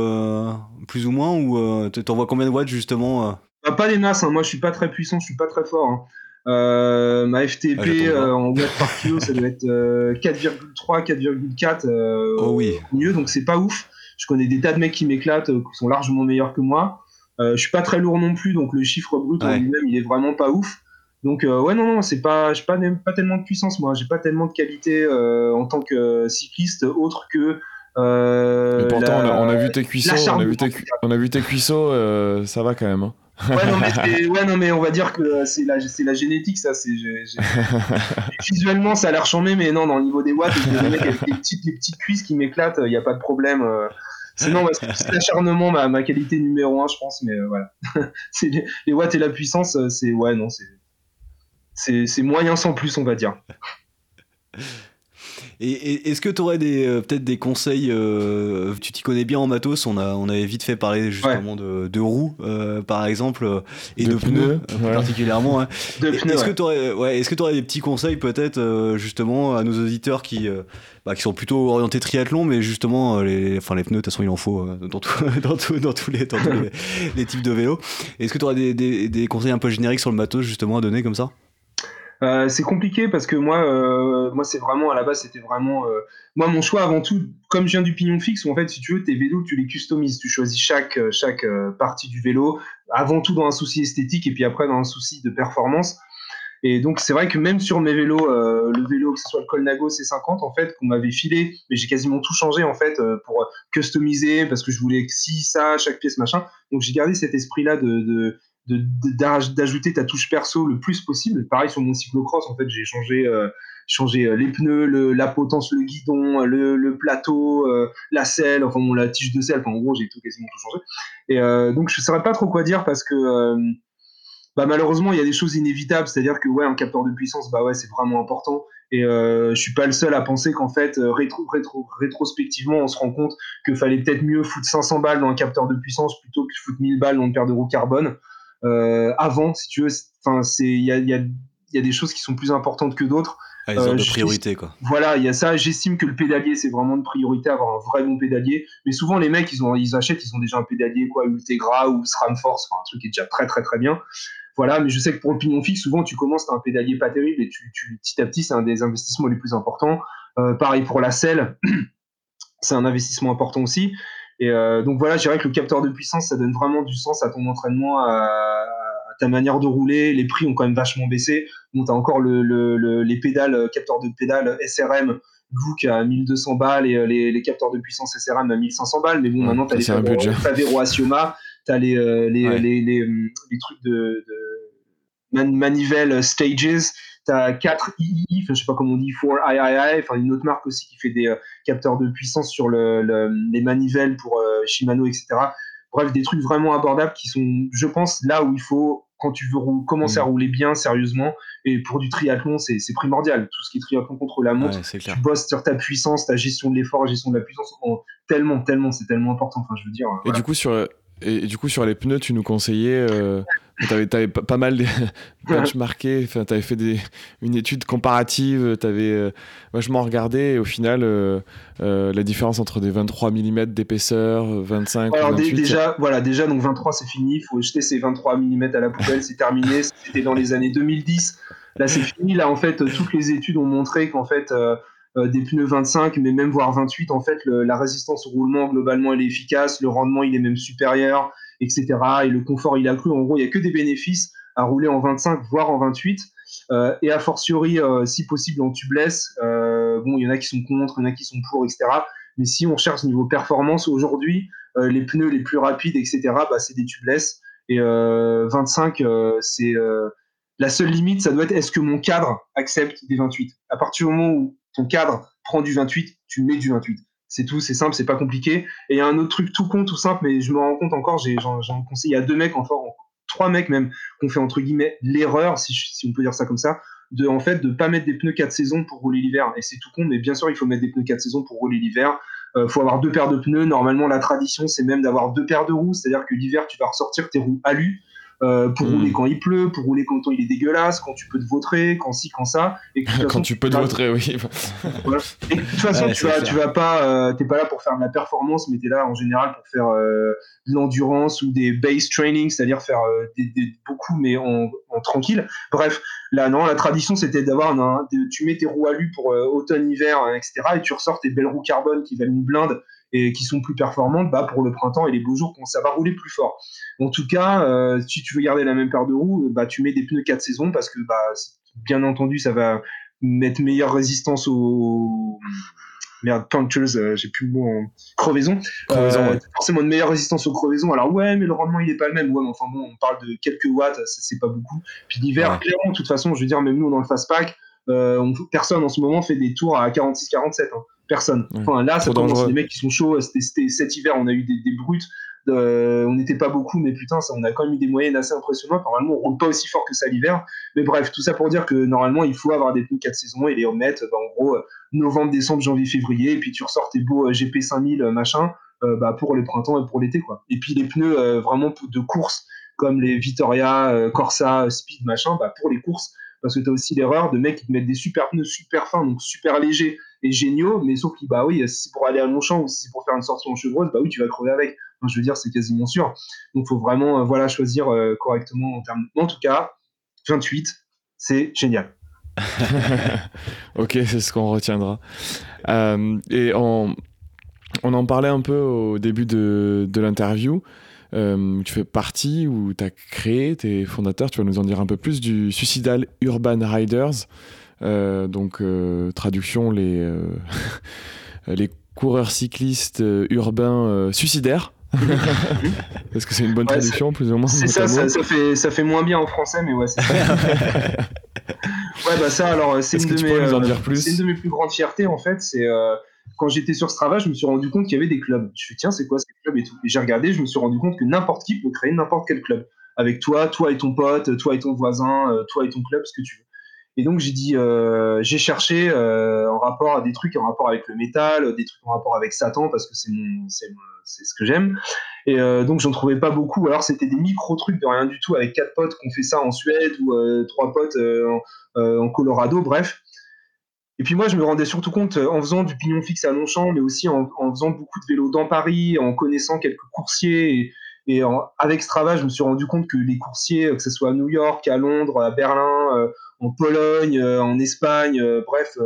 plus ou moins ou t'envoies combien de watts justement bah, Pas des masses. Hein. Moi, je suis pas très puissant, je suis pas très fort. Hein. ma FTP ah, en watts par kilo, ça doit être 4,3, 4,4 oh, oui. mieux, donc c'est pas ouf. Je connais des tas de mecs qui m'éclatent, qui sont largement meilleurs que moi. je suis pas très lourd non plus, donc le chiffre brut en lui-même, il est vraiment pas ouf. Donc euh, ouais non non c'est pas j'ai pas pas tellement de puissance moi j'ai pas tellement de qualité euh, en tant que cycliste autre que euh, Mais pourtant on, a, vu tes cuisseaux on a vu tes, on a vu tes ça va quand même hein. ouais, non, mais ouais, non, mais on va dire que c'est la, la génétique, ça. C'est, Visuellement, ça a l'air chambé, mais non, dans le niveau des watts, les mecs avec les petites, les petites cuisses qui m'éclatent, il n'y a pas de problème. Sinon, c'est l'acharnement, ma, ma qualité numéro un, je pense, mais voilà. les, les, watts et la puissance, c'est. Ouais, non, c'est c'est moyen sans plus, on va dire. Et, est-ce que tu aurais euh, peut-être des conseils euh, Tu t'y connais bien en matos. On, a, on avait vite fait parler justement de, roues, euh, par exemple, et de, pneus, particulièrement. Hein. Est-ce que tu aurais, ouais, est-ce que aurais des petits conseils peut-être justement à nos auditeurs qui, bah, qui sont plutôt orientés triathlon, mais justement les, enfin les pneus, de toute façon il en faut dans, dans, dans, tous les, les, types de vélos. Est-ce que tu aurais des, des, des conseils un peu génériques sur le matos justement à donner comme ça? Euh, c'est compliqué parce que moi, euh, moi c'est vraiment à la base, c'était vraiment euh, moi mon choix avant tout. Comme je viens du pignon fixe, où en fait, si tu veux, tes vélos, tu les customises, tu choisis chaque chaque partie du vélo avant tout dans un souci esthétique et puis après dans un souci de performance. Et donc c'est vrai que même sur mes vélos, le vélo que ce soit le Colnago C50 en fait qu'on m'avait filé, mais j'ai quasiment tout changé en fait pour customiser parce que je voulais que si ça chaque pièce machin. Donc j'ai gardé cet esprit là de d'ajouter ta touche perso le plus possible. Pareil sur mon cyclocross, en fait, j'ai changé, euh, changé euh, les pneus, la potence, le guidon, le, plateau, euh, la selle, enfin la tige de selle. En gros, j'ai tout quasiment tout changé. Et donc, je ne saurais pas trop quoi dire parce que bah, malheureusement, il y a des choses inévitables. C'est-à-dire que ouais, un capteur de puissance, bah ouais, c'est vraiment important. Et euh, je suis pas le seul à penser qu'en fait, rétro, rétro, rétrospectivement, on se rend compte qu'il fallait peut-être mieux foutre 500 balles dans un capteur de puissance plutôt que foutre 1000 balles dans une paire de roues carbone. Euh, avant, si tu veux. Enfin, c'est il y a, y, a, y a des choses qui sont plus importantes que d'autres. Ah, ils ont de priorité, quoi. Voilà, il y a ça. J'estime que le pédalier, c'est vraiment de priorité, avoir un vrai bon pédalier. Mais souvent, les mecs, ils, ont, ils achètent, ils ont déjà un pédalier, quoi, Ultegra ou SRAM Force, enfin, un truc qui est déjà très, très, très bien. Voilà, mais je sais que pour le pignon fixe, souvent, tu commences, as un pédalier pas terrible et tu, tu petit à petit, c'est un des investissements les plus importants. Euh, pareil pour la selle, c'est un investissement important aussi. Et euh, donc voilà, je dirais que le capteur de puissance, ça donne vraiment du sens à ton entraînement, à, ta manière de rouler. Les prix ont quand même vachement baissé. Bon, tu as encore le, le, les pédales, capteurs de pédales SRM, Book à 1200 balles et euh, les, les, capteurs de puissance SRM à 1500 balles. Mais bon, maintenant, tu as les Favero Asioma, tu as les, euh, les, les, les, trucs de, de manivelle Stages tu as 4 II, enfin, je sais pas comment on dit, 4 III, enfin une autre marque aussi qui fait des euh, capteurs de puissance sur le, les manivelles pour euh, Shimano, etc. Bref, des trucs vraiment abordables qui sont, je pense, là où il faut, quand tu veux commencer à mm. rouler bien, sérieusement, et pour du triathlon, c'est primordial. Tout ce qui est triathlon contre la montre, tu bosses sur ta puissance, ta gestion de l'effort, gestion de la puissance, tellement, tellement, c'est tellement important. Enfin, je veux dire. Et du coup, sur, et, du coup, sur les pneus, tu nous conseillais. Euh, tu avais, pas mal de benchmarké, enfin, tu avais fait des, une étude comparative, tu avais euh, vachement regardé, et au final, euh, la différence entre des 23 mm d'épaisseur, 25 Alors, 28, déjà, voilà, déjà, donc 23, c'est fini, il faut jeter ces 23 mm à la poubelle, c'est terminé, c'était dans les années 2010. Là, c'est fini. Là, en fait, toutes les études ont montré qu'en fait, euh, des pneus 25, mais même voire 28, en fait, la résistance au roulement, globalement, elle est efficace, le rendement, il est même supérieur, etc. Et le confort, il a cru. En gros, il n'y a que des bénéfices à rouler en 25, voire en 28. Euh, et a fortiori, euh, si possible, en tubeless. bon, il y en a qui sont contre, il y en a qui sont pour, etc. Mais si on cherche niveau performance aujourd'hui, les pneus les plus rapides, etc., bah, c'est des tubeless. Et 25, c'est la seule limite, ça doit être est-ce que mon cadre accepte des 28 À partir du moment où ton cadre prend du 28, tu mets du 28. C'est tout, c'est simple, c'est pas compliqué. Et il y a un autre truc tout con, tout simple, mais je me rends compte encore, j'en, conseille, a deux mecs, encore, trois mecs même, qui ont fait entre guillemets l'erreur, si, si on peut dire ça comme ça, de en fait de pas mettre des pneus 4 saisons pour rouler l'hiver. Et c'est tout con, mais bien sûr, il faut mettre des pneus 4 saisons pour rouler l'hiver. Il euh, faut avoir deux paires de pneus. Normalement, la tradition, c'est même d'avoir deux paires de roues, c'est-à-dire que l'hiver, tu vas ressortir tes roues alu euh, pour rouler hmm. quand il pleut, pour rouler quand il est dégueulasse, quand tu peux te vautrer, quand ci, quand ça. Et quand tu peux te vautrer, oui. Et de toute façon, tu, vas, tu vas pas, euh, t'es pas là pour faire de la performance, mais tu es là en général pour faire euh, de l'endurance ou des base training, c'est-à-dire faire des, beaucoup, mais en, tranquille. Bref, là, non, la tradition, c'était d'avoir tu mets tes roues alu pour automne, hiver, etc., et tu ressors tes belles roues carbone qui valent une blinde et qui sont plus performantes bah, pour le printemps et les beaux jours quand ça va rouler plus fort. En tout cas, euh, si tu veux garder la même paire de roues, bah, tu mets des pneus 4 saisons parce que bah, bien entendu, ça va mettre meilleure résistance aux merde punctures, euh, j'ai plus le mot en crevaison. crevaison euh, Forcément une meilleure résistance aux crevaisons. Alors ouais, mais le rendement il est pas le même. Ouais, mais enfin bon, on parle de quelques watts, c'est pas beaucoup. Puis l'hiver, clairement, de toute façon, je veux dire, même nous dans le fast pack, personne en ce moment fait des tours à 46-47. Hein personne. Enfin, là, ça commence, des mecs qui sont chauds. C'était cet hiver, on a eu des, des brutes. Euh, on n'était pas beaucoup, mais putain, ça, on a quand même eu des moyennes assez impressionnantes. Normalement, on roule pas aussi fort que ça l'hiver. Mais bref, tout ça pour dire que normalement, il faut avoir des pneus 4 saisons et les remettre, bah, en gros, novembre, décembre, janvier, février. Et puis tu ressors tes beaux euh, GP 5000, euh, machin, bah, pour le printemps et pour l'été, quoi. Et puis les pneus vraiment de course, comme les Vittoria, Corsa, Speed, machin, bah, pour les courses, parce que tu as aussi l'erreur de mecs qui te mettent des super pneus super fins, donc super légers géniaux, mais sauf que bah oui, si pour aller à Longchamp ou si pour faire une sortie en chevreuse, bah oui, tu vas crever avec. je veux dire, c'est quasiment sûr. Donc faut vraiment euh, voilà, choisir euh, correctement en termes. En tout cas, 28, c'est génial. ok, c'est ce qu'on retiendra. Euh, et on, en parlait un peu au début de, de l'interview. Euh, tu fais partie ou tu as créé, tes fondateurs, tu vas nous en dire un peu plus, du Suicidal Urban Riders. Euh, donc, euh, traduction, les, les coureurs cyclistes urbains suicidaires. Est-ce que c'est une bonne traduction, plus ou moins C'est ça, ça, fait, ça fait moins bien en français, mais ouais, c'est ça. ouais, bah ça, alors, c'est une, de mes, une de mes plus grandes fiertés, en fait. C'est quand j'étais sur Strava, je me suis rendu compte qu'il y avait des clubs. Je me suis dit, tiens, c'est quoi ces clubs et tout. Et j'ai regardé, je me suis rendu compte que n'importe qui peut créer n'importe quel club. Avec toi, toi et ton pote, toi et ton voisin, euh, toi et ton club, ce que tu veux. Et donc j'ai dit, euh, j'ai cherché euh, en rapport à des trucs en rapport avec le métal, des trucs en rapport avec Satan parce que c'est ce que j'aime. Et donc j'en trouvais pas beaucoup. Alors c'était des micro trucs de rien du tout avec quatre potes qu'on fait ça en Suède ou trois potes en, Colorado, bref. Et puis moi, je me rendais surtout compte euh, en faisant du pignon fixe à Longchamp, mais aussi en, faisant beaucoup de vélos dans Paris, en connaissant quelques coursiers. Et, avec Strava, je me suis rendu compte que les coursiers, que ce soit à New York, à Londres, à Berlin, euh, en Pologne, euh, en Espagne, bref,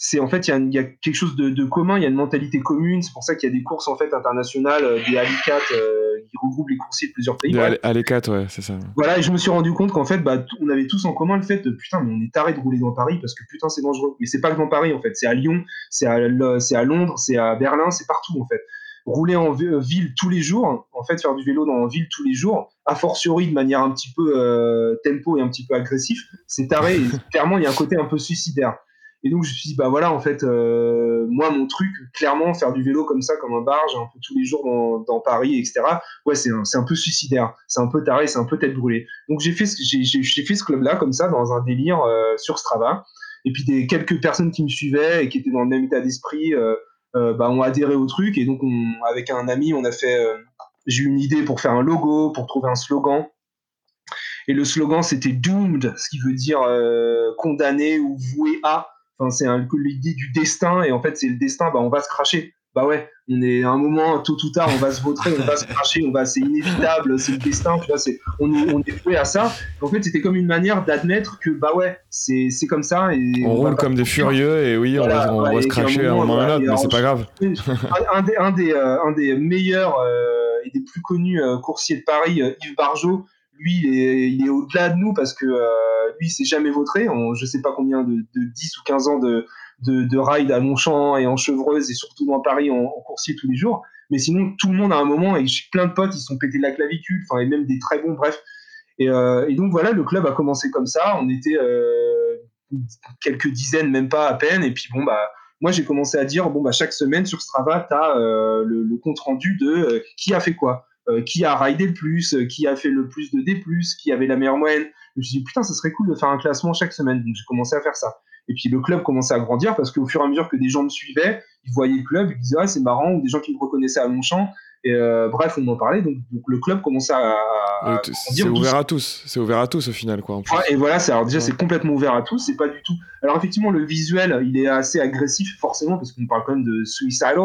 c'est en fait il y, a quelque chose de, commun, il y a une mentalité commune. C'est pour ça qu'il y a des courses en fait internationales, euh, des Alicat euh, qui regroupent les coursiers de plusieurs pays. Alicat, ouais, c'est ça. Voilà, et je me suis rendu compte qu'en fait, bah, on avait tous en commun le fait de putain, mais on est taré de rouler dans Paris parce que putain c'est dangereux. Mais c'est pas que dans Paris en fait, c'est à Lyon, c'est à, c'est à Londres, c'est à Berlin, c'est partout en fait. Rouler en ville tous les jours, en fait, faire du vélo dans la ville tous les jours, a fortiori de manière un petit peu euh, tempo et un petit peu agressif, c'est taré. Et clairement, il y a un côté un peu suicidaire. Et donc je me suis dit, bah voilà, en fait, euh, moi, mon truc, clairement, faire du vélo comme ça, comme un barge, un peu tous les jours dans, dans Paris, etc., ouais, c'est un, un, peu suicidaire, c'est un peu taré, c'est un peu tête brûlée. Donc j'ai fait, j'ai fait ce club-là, comme ça, dans un délire euh, sur Strava. Et puis des quelques personnes qui me suivaient et qui étaient dans le même état d'esprit, euh, euh bah, ont adhéré au truc. Et donc, on, avec un ami, on a fait, euh, j'ai eu une idée pour faire un logo, pour trouver un slogan. Et le slogan, c'était Doomed, ce qui veut dire condamné ou voué à. Enfin, c'est l'idée du destin, et en fait, c'est le destin, bah, on va se cracher. Bah ouais, on est à un moment, tôt ou tard, on va se vautrer, on va se cracher, on va, c'est inévitable, c'est le destin, tu vois, c'est, on, on est voué à ça. En fait, c'était comme une manière d'admettre que, bah ouais, c'est, c'est comme ça. Et on, roule comme des furieux, et oui, on, va, on va, se cracher un moment ou un autre, mais c'est pas grave. un, des, un, des, euh, un des meilleurs euh, et des plus connus euh, coursiers de Paris, Yves Barjot, lui, il est, au-delà de nous parce que euh, lui, il s'est jamais vautré. En, je sais pas combien de, 10 ou 15 ans de, de, ride à Longchamp et en Chevreuse et surtout dans Paris en, coursier tous les jours. Mais sinon, tout le monde à un moment, et j'ai plein de potes, ils sont pétés de la clavicule, enfin, et même des très bons, bref. Et, euh, donc voilà, le club a commencé comme ça. On était euh, quelques dizaines, même pas à peine. Et puis bon, bah, moi j'ai commencé à dire bon bah chaque semaine sur Strava tu as le, le, compte rendu de qui a fait quoi? Qui a raidé le plus, qui a fait le plus de D+, qui avait la meilleure moyenne? Je me suis dit putain, ça serait cool de faire un classement chaque semaine. Donc j'ai commencé à faire ça. Et puis le club commençait à grandir parce qu'au fur et à mesure que des gens me suivaient, ils voyaient le club, ils disaient ah, c'est marrant, ou des gens qui me reconnaissaient à Longchamp. Et euh, bref, on en parlait, donc, donc, le club commençait à. à c'est ouvert à tous, c'est ouvert à tous au final, quoi. et voilà, alors déjà c'est complètement ouvert à tous, c'est pas du tout. Alors effectivement, le visuel, il est assez agressif forcément parce qu'on parle quand même de suicidal,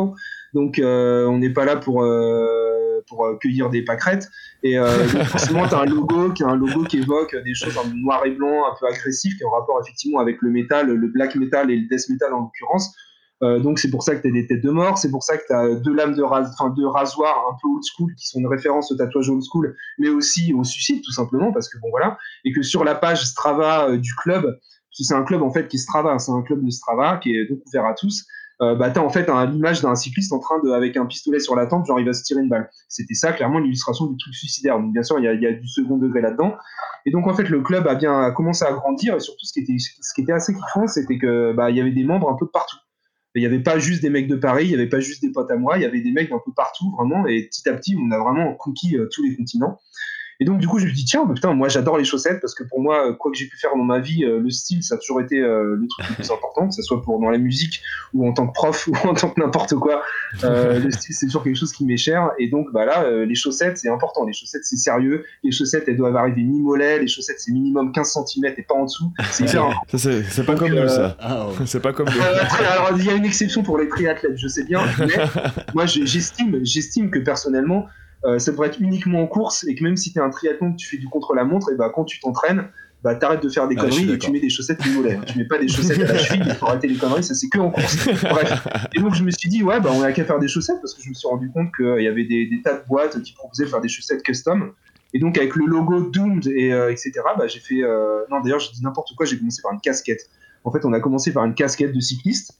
donc euh, on n'est pas là pour euh, pour cueillir des pâquerettes. Et forcément, tu as un logo qui un logo qui évoque des choses en noir et blanc, un peu agressif, qui est en rapport effectivement avec le métal, le black metal et le death metal en l'occurrence. Euh, donc c'est pour ça que tu as des têtes de mort, c'est pour ça que tu as deux lames de, ras de rasoir un peu old school qui sont une référence au tatouage old school, mais aussi au suicide tout simplement parce que bon voilà, et que sur la page Strava euh, du club, c'est un club en fait qui est Strava, c'est un club de Strava qui est donc ouvert à tous. Euh, bah, tu as en fait l'image d'un cycliste en train de, avec un pistolet sur la tempe, genre il va se tirer une balle. C'était ça, clairement, l'illustration du truc suicidaire. Donc, bien sûr, il y a, du second degré là-dedans. Et donc, en fait, le club a bien commencé à grandir. Et surtout, ce qui était, ce qui était assez kiffant, c'était que bah, il y avait des membres un peu de partout. Il n'y avait pas juste des mecs de Paris, il n'y avait pas juste des potes à moi, il y avait des mecs un peu partout, vraiment. Et petit à petit, on a vraiment conquis euh, tous les continents. Et donc, du coup, je me dis, tiens, putain, moi, j'adore les chaussettes parce que pour moi, quoi que j'ai pu faire dans ma vie, euh, le style, ça a toujours été euh, le truc le plus important, que ce soit pour dans la musique ou en tant que prof ou en tant que n'importe quoi. Euh, le style, c'est toujours quelque chose qui m'est cher. Et donc, bah là, les chaussettes, c'est important. Les chaussettes, c'est sérieux. Les chaussettes, elles doivent arriver mi-mollet. Les chaussettes, c'est minimum 15 cm et pas en dessous. C'est C'est pas, comme nous, ça. Ah, c'est pas comme nous. alors, il y a une exception pour les triathlètes, je sais bien. Mais moi, j'estime, j'estime que personnellement, euh, ça pourrait être uniquement en course et que même si tu es un triathlon que tu fais du contre-la-montre, et bah, quand tu t'entraînes, bah, t'arrêtes de faire des ah, conneries et tu mets des chaussettes du mollet. Tu mets pas des chaussettes à la cheville pour arrêter les conneries, ça c'est que en course. Bref. Et donc je me suis dit, ouais, bah, on a qu'à faire des chaussettes parce que je me suis rendu compte qu'il y avait des, tas de boîtes qui proposaient de faire des chaussettes custom. Et donc avec le logo Doomed et euh, etc. Bah, j'ai fait, euh... non d'ailleurs je dis n'importe quoi, j'ai commencé par une casquette. En fait, on a commencé par une casquette de cycliste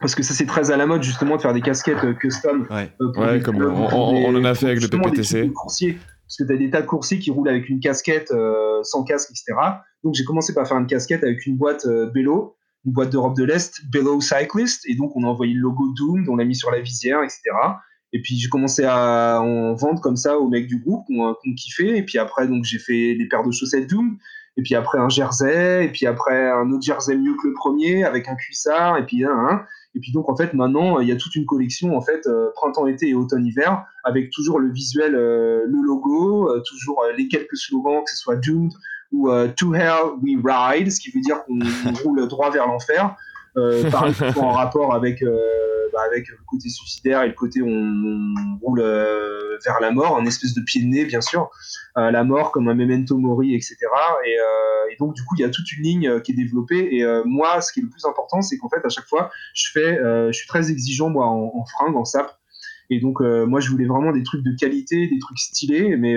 parce que ça c'est très à la mode justement de faire des casquettes euh, custom. Ouais, euh, comme on, en a fait avec le PPTC. Coursiers, parce que tu as des tas de coursiers qui roulent avec une casquette euh, sans casque, etc. Donc j'ai commencé par faire une casquette avec une boîte Bello, une boîte d'Europe de l'Est, Bello Cyclist, et donc on a envoyé le logo Doom, on l'a mis sur la visière, etc. Et puis j'ai commencé à en vendre comme ça aux mecs du groupe qui ont, kiffé. Et puis après, donc j'ai fait des paires de chaussettes Doom. Et puis après un jersey. Et puis après un autre jersey mieux que le premier avec un cuissard. Et puis un. Et puis donc en fait maintenant il y a toute une collection en fait euh, printemps-été et automne-hiver avec toujours le visuel, euh, le logo, euh, toujours les quelques slogans que ce soit Doomed ou To Hell We Ride, ce qui veut dire qu'on roule droit vers l'enfer. Euh, par exemple, en rapport avec, bah, avec le côté suicidaire et le côté on, roule vers la mort, un espèce de pied de nez, bien sûr, la mort comme un memento mori, etc. Et, et donc, du coup, il y a toute une ligne euh, qui est développée. Et euh, moi, ce qui est le plus important, c'est qu'en fait, à chaque fois, je fais, euh, je suis très exigeant, moi, en, en fringues, en sap. Et donc, moi, je voulais vraiment des trucs de qualité, des trucs stylés, mais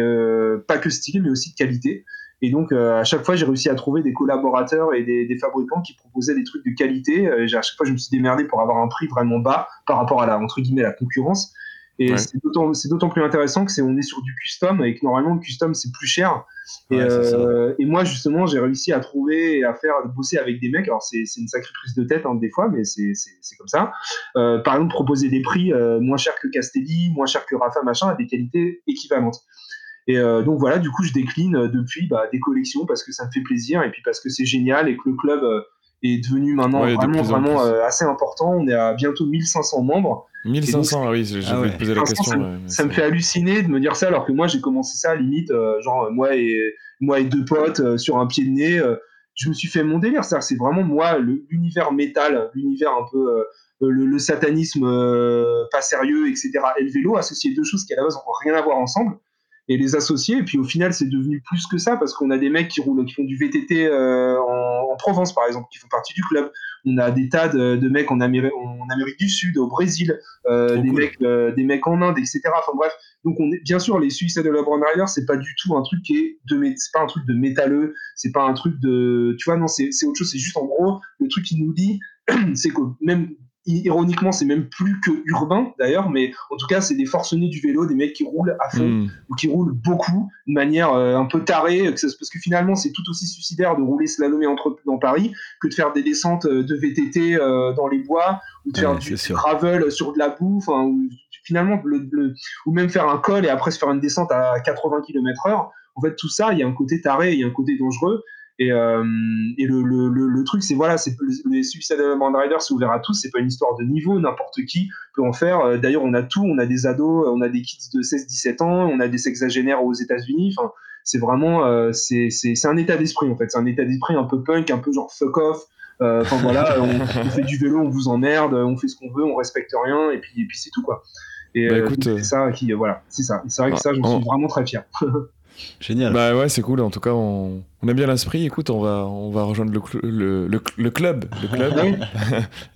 pas que stylés, mais aussi de qualité. Et donc, à chaque fois, j'ai réussi à trouver des collaborateurs et des, fabricants qui proposaient des trucs de qualité. à chaque fois, je me suis démerdé pour avoir un prix vraiment bas par rapport à la, entre guillemets, la concurrence. Et c'est d'autant plus intéressant que c'est on est sur du custom et que normalement le custom c'est plus cher. Et, euh, et, moi justement j'ai réussi à trouver et à faire bosser avec des mecs. Alors c'est une sacrée prise de tête hein, des fois, mais c'est comme ça. Euh, par exemple proposer des prix euh, moins chers que Castelli, moins chers que Rafa machin à des qualités équivalentes. Et euh, donc voilà, du coup je décline depuis bah, des collections parce que ça me fait plaisir et puis parce que c'est génial et que le club euh, est devenu maintenant vraiment, vraiment euh, assez important. On est à bientôt 1500 membres. 1500, ah oui, j'ai ah poser la question. Ça, me fait halluciner de me dire ça, alors que moi j'ai commencé ça à limite, euh, genre moi et, moi et deux potes euh, sur un pied de nez. je me suis fait mon délire. C'est vraiment moi, l'univers métal, l'univers un peu. Le, satanisme pas sérieux, etc. Et le vélo, associé deux choses qui à la base n'ont rien à voir ensemble et les associer. Et puis au final, c'est devenu plus que ça parce qu'on a des mecs qui roulent, qui font du VTT euh, en, Provence, par exemple, qui font partie du club. On a des tas de, mecs en, Amérique, en Amérique du Sud, au Brésil, euh, des, mecs, euh, des mecs en Inde, etc. Enfin bref, donc on est, bien sûr, les succès de LeBron Rider, c'est pas du tout un truc qui est de, c'est pas un truc de métalleux, c'est pas un truc de, tu vois, non, c'est autre chose. C'est juste en gros le truc qui nous dit, c'est que même ironiquement, c'est même plus que urbain d'ailleurs, mais en tout cas, c'est des forcenés du vélo, des mecs qui roulent à fond Hmm. ou qui roulent beaucoup de manière euh, un peu tarée, parce que finalement, c'est tout aussi suicidaire de rouler slalom et entre dans Paris que de faire des descentes euh, de VTT euh, dans les bois ou de Ouais, faire du sûr. gravel sur de la bouffe, hein, ou finalement, le- le- ou même faire un col et après se faire une descente à 80 km/h. En fait, tout ça, il y a un côté taré, il y a un côté dangereux. Et, euh, et le, le, le, le truc, c'est voilà, c'est les Suicide Band Riders, c'est ouvert à tous, c'est pas une histoire de niveau, n'importe qui peut en faire. Euh, D'ailleurs, on a tout, on a des ados, on a des kids de 16-17 ans, on a des sexagénaires aux États-Unis. Enfin, c'est vraiment, euh, c'est un état d'esprit en fait, c'est un état d'esprit un peu punk, un peu genre fuck off. Euh, Enfin voilà, on, on fait du vélo, on vous emmerde, on fait ce qu'on veut, on respecte rien, et puis, et puis c'est tout quoi. Et Bah, euh, écoute, euh, c'est ça qui, euh, voilà, c'est ça. C'est vrai que ça, j'en en- suis vraiment très fier. Génial. Bah ouais, c'est cool. En tout cas, on, on aime bien l'esprit. Écoute, on va, on va rejoindre le, cl- le, le, le club, le club Oui.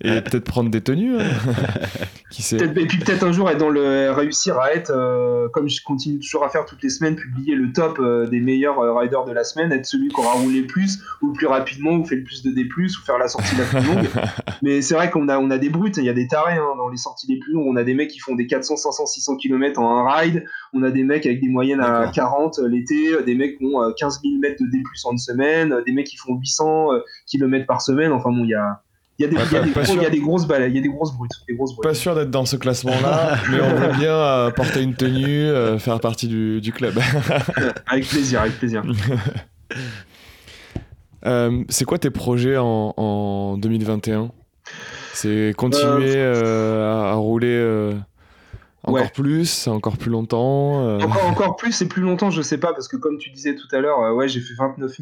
et peut-être prendre des tenues. hein. Qui sait Peut-être- et puis peut-être un jour être dans le réussir à être euh, comme je continue toujours à faire toutes les semaines publier le top euh, des meilleurs euh, riders de la semaine être celui qui aura roulé le plus ou le plus rapidement ou fait le plus de D+ ou faire la sortie la plus longue. Mais c'est vrai qu'on a on a des brutes il y a des tarés hein, dans les sorties les plus longues. On a des mecs qui font des 400 500 600 km en un ride. On a des mecs avec des moyennes à D'accord. 40 euh, l'été des mecs qui ont euh, 15 000 mètres de D+ en une semaine des mecs qui font 800 euh, km par semaine. Enfin bon il y a il y a des, grosses balais, il y a des grosses brutes, des grosses brutes. Pas sûr d'être dans ce classement-là, mais on veut bien euh, porter une tenue, euh, faire partie du, du club. Avec plaisir, avec plaisir. Euh, c'est quoi tes projets en, en 2021 C'est continuer à, à rouler encore Ouais. plus, encore plus longtemps euh, Encore, encore plus et plus longtemps, je sais pas, parce que comme tu disais tout à l'heure, euh, ouais, j'ai fait 29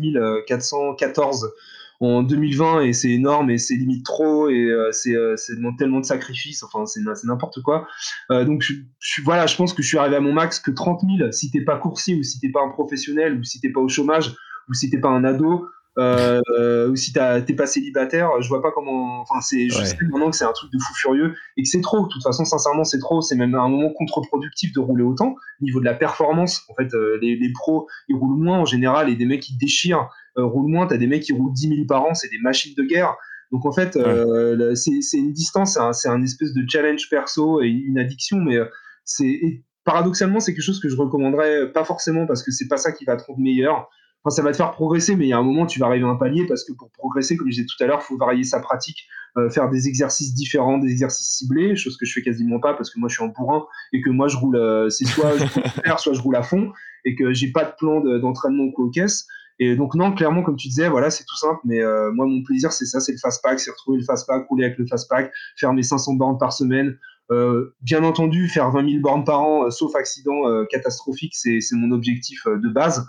414 en 2020 et c'est énorme et c'est limite trop et euh, c'est euh, demande tellement de sacrifices, enfin c'est n'importe quoi. Euh, donc je, je suis- voilà, je pense que je suis arrivé à mon max que 30 000 si t'es pas coursier ou si t'es pas un professionnel ou si t'es pas au chômage ou si t'es pas un ado. Euh, euh, ou si t'es pas célibataire, je vois pas comment. Enfin, c'est. Je Ouais. sais maintenant que c'est un truc de fou furieux et que c'est trop. De toute façon, sincèrement, c'est trop. C'est même à un moment contre-productif de rouler autant. Au niveau de la performance, en fait, euh, les, les pros, ils roulent moins en général et des mecs qui déchirent euh, roulent moins. T'as des mecs qui roulent 10 000 par an, c'est des machines de guerre. Donc en fait, euh, c'est une distance, c'est un, espèce de challenge perso et une addiction, mais euh, c'est paradoxalement c'est quelque chose que je recommanderais pas forcément parce que c'est pas ça qui va te rendre meilleur. Enfin, ça va te faire progresser, mais il y a un moment tu vas arriver à un palier parce que pour progresser, comme je disais tout à l'heure, faut varier sa pratique, euh, faire des exercices différents, des exercices ciblés, chose que je fais quasiment pas parce que moi je suis en bourrin et que moi je roule, euh, c'est soit je roule soit je roule à fond et que j'ai pas de plan de- d'entraînement ou quoi aux caisses. Et donc non, clairement, comme tu disais, voilà, c'est tout simple. Mais euh, moi, mon plaisir, c'est ça, c'est le fast pack, c'est retrouver le fast pack, rouler avec le fast pack, faire mes 500 bornes par semaine. Euh, bien entendu, faire 20 000 bornes par an, euh, sauf accident euh, catastrophique, c'est mon objectif euh, de base.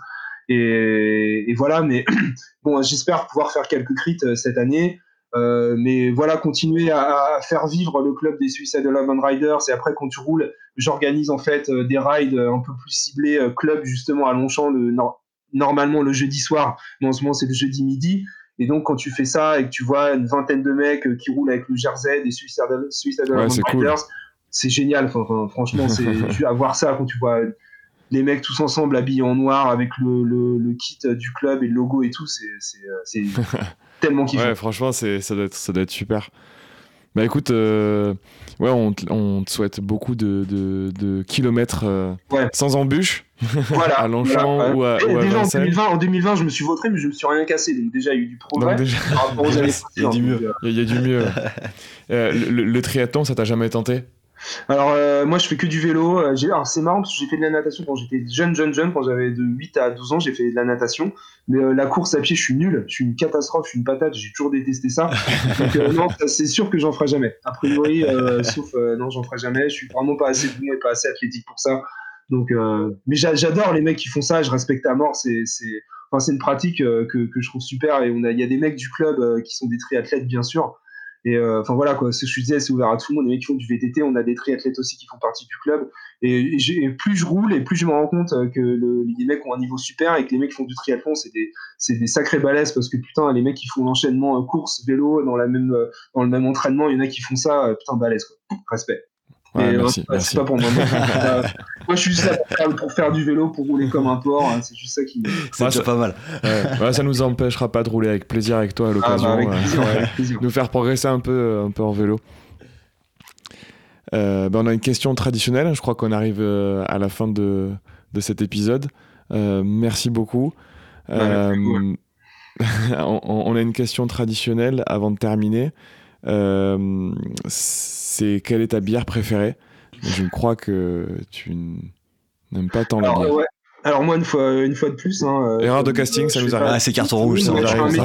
Et, et voilà, mais bon, j'espère pouvoir faire quelques crits cette année. Euh, mais voilà, continuer à, à faire vivre le club des Suicide Eleven Riders. Et après, quand tu roules, j'organise en fait euh, des rides un peu plus ciblés, euh, club justement à Longchamp, le, nor- normalement le jeudi soir, mais en ce moment c'est le jeudi midi. Et donc, quand tu fais ça et que tu vois une vingtaine de mecs euh, qui roulent avec le jersey des Suicide, Suicide Eleven c'est cool. Génial. Enfin, enfin, franchement, c'est vas voir ça quand tu vois les mecs tous ensemble habillés en noir avec le, le, le kit du club et le logo et tout, c'est euh, tellement kiffant. Ouais, franchement, ça, doit être, ça doit être super. Bah écoute, euh, ouais, on, te- on te souhaite beaucoup de, de, de kilomètres euh, Ouais. sans embûche Voilà, à voilà, ou à, ou à déjà en Vincennes. 2020, en 2020, je me suis vautré, mais je me suis rien cassé. Donc déjà, il y a eu du progrès Donc déjà, Il y a du mieux. Euh, il y, a- il y a du mieux. Euh, le, le triathlon, ça t'a jamais tenté? Alors euh, moi, je fais que du vélo. Euh, Alors c'est marrant parce que j'ai fait de la natation quand j'étais jeune, jeune, jeune. Quand j'avais de 8 à 12 ans, j'ai fait de la natation. Mais euh, la course à pied, je suis nul. Je suis une catastrophe. Je suis une patate. J'ai toujours détesté ça. Donc non, c'est sûr que j'en ferai jamais. A priori, sauf non, j'en ferai jamais. Je suis vraiment pas assez bon et pas assez athlétique pour ça. Donc, euh, mais j'a- j'adore les mecs qui font ça. Je respecte à mort. C'est, c'est, enfin, c'est une pratique euh, que, que je trouve super. Et on a, il y a des mecs du club euh, qui sont des triathlètes, bien sûr. Et euh, enfin voilà quoi, ce que je disais, c'est ouvert à tout le monde. Les mecs qui font du VTT, on a des triathlètes aussi qui font partie du club. Et, et plus je roule, et plus je me rends compte que le- les mecs ont un niveau super et que les mecs qui font du triathlon, c'est des, c'est des sacrés balèzes parce que putain, les mecs qui font l'enchaînement course, vélo dans, la même, dans le même entraînement, il y en a qui font ça, putain, balèze quoi. Respect. Ouais, euh, merci. C'est pas pour moi. Moi, euh, moi, je suis juste là pour faire, pour faire du vélo, pour rouler comme un porc. hein, c'est juste ça qui. C'est Ouais, pas mal. Ouais. Ouais, ça nous empêchera pas de rouler avec plaisir avec toi à Ah, l'occasion. bah, avec euh, plaisir, avec plaisir. nous faire progresser un peu, un peu en vélo. Euh, ben, on a une question traditionnelle. Je crois qu'on arrive euh, à la fin de, de cet épisode. Euh, merci beaucoup. Ouais, Euh, on, on a une question traditionnelle avant de terminer. Euh, c'est quelle est ta bière préférée? Je crois que tu n'aimes pas tant la bière. ouais. Alors moi, une fois, une fois de plus... Hein, euh, Erreur de euh, casting, ça nous arrive. Ah, c'est carton rouge, ça. Nous je suis un arrive,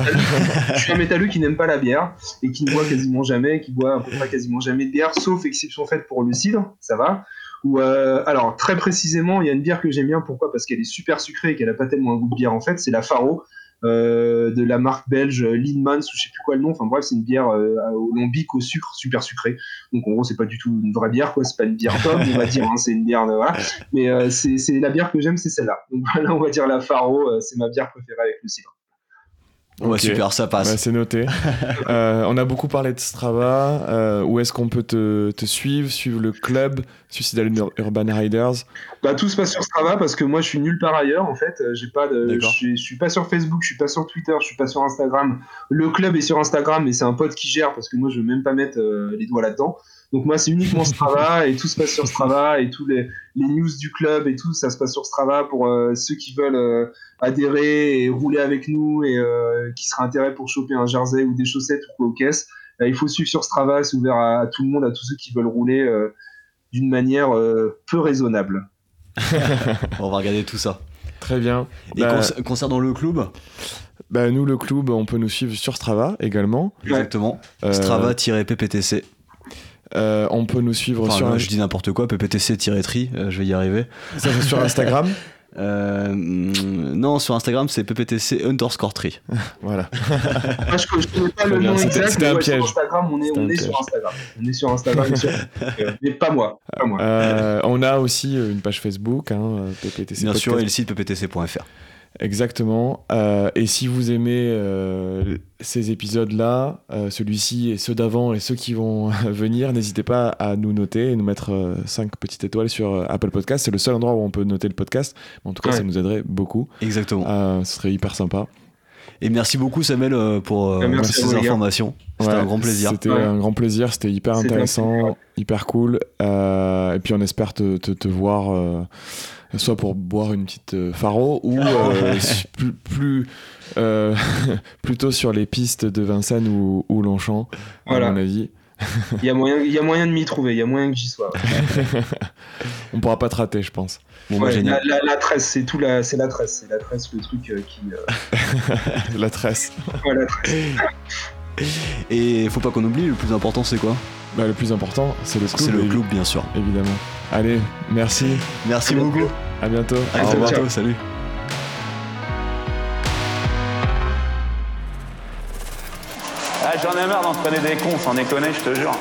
je suis un métalleux qui n'aime pas la bière et qui ne boit quasiment jamais, qui boit à peu près quasiment jamais de bière, sauf exception faite pour le cidre, ça va. Ou euh, alors très précisément, il y a une bière que j'aime bien. Pourquoi? Parce qu'elle est super sucrée et qu'elle a pas tellement un goût de bière en fait. C'est la Faro de la marque belge Lindmans ou je sais plus quoi le nom. Enfin bref, c'est une bière euh, au lambic au sucre, super sucrée. Donc en gros, c'est pas du tout une vraie bière quoi. C'est pas une bière top, on va dire. hein, c'est une bière voilà. Mais euh, c'est la bière que j'aime, c'est celle-là. Donc voilà, on va dire la Faro. euh, c'est ma bière préférée avec le cidre. Ouais, super, ça passe. Ouais, c'est noté. Euh, on a beaucoup parlé de Strava. Euh, où est-ce qu'on peut te, te suivre, suivre le club, Suicidal Ur- Urban Riders? Bah, tout se passe sur Strava parce que moi je suis nulle part ailleurs en fait. Euh, J'ai pas de, je suis, je suis pas sur Facebook, je suis pas sur Twitter, je suis pas sur Instagram. Le club est sur Instagram, mais c'est un pote qui gère parce que moi je veux même pas mettre euh, les doigts là-dedans. Donc moi c'est uniquement Strava et tout se passe sur Strava et tous les, les news du club et tout ça se passe sur Strava pour euh, ceux qui veulent euh, adhérer et rouler avec nous et euh, qui seraient intérêt pour choper un jersey ou des chaussettes ou quoi aux caisses. Il faut suivre sur Strava, c'est ouvert à, à tout le monde, à tous ceux qui veulent rouler euh, d'une manière euh, peu raisonnable. On va regarder tout ça. Très bien. Et Bah, conc- concernant le club, bah, nous, le club, on peut nous suivre sur Strava également. exactement, Euh, Strava-PPTC. Euh, on peut nous suivre Enfin, sur, là, je dis n'importe quoi, PPTC-tri, euh, je vais y arriver. ça, c'est sur Instagram. Euh, non, sur Instagram, c'est PPTC underscore tri. voilà. Moi, je, je connais pas le nom c'était- exact, c'était un ouais, sur piège. Instagram, on est, on est sur Instagram. On est sur Instagram. Euh, mais pas moi. Pas moi. Euh, on a aussi une page Facebook, hein, PPTC Bien sûr, et le site pptc.fr. Exactement. Euh, et si vous aimez euh, ces épisodes-là, euh, celui-ci et ceux d'avant et ceux qui vont venir, n'hésitez pas à nous noter et nous mettre 5 petites étoiles sur euh, Apple Podcast. C'est le seul endroit où on peut noter le podcast. En tout cas, Ouais. ça nous aiderait beaucoup. Exactement. Euh, ce serait hyper sympa. Et merci beaucoup, Samuel, euh, pour euh, Merci ces informations. C'était Ouais, un grand plaisir. C'était Ouais. un grand plaisir, c'était hyper intéressant, hyper cool. Euh, et puis on espère te, te, te voir euh, soit pour boire une petite euh, faro ou euh, su- plus, plus euh, plutôt sur les pistes de Vincennes ou, ou Longchamp, Voilà. à mon avis. Il y, a moyen, il y a moyen de m'y trouver, il y a moyen que j'y sois. On pourra pas te rater, je pense. Bon, bah, Ouais, génial. la, la, la tresse, c'est tout la, c'est la tresse, c'est la tresse, le truc euh, qui. euh, La tresse. ouais, la tresse. Et faut pas qu'on oublie, le plus important, c'est quoi? Bah, le plus important, c'est le club. C'est le club, bien sûr. Évidemment. Allez, merci. Merci À bientôt. beaucoup. À bientôt. À bientôt, salut. Ah, J'en ai marre d'en traîner des cons, sans déconner, je te jure.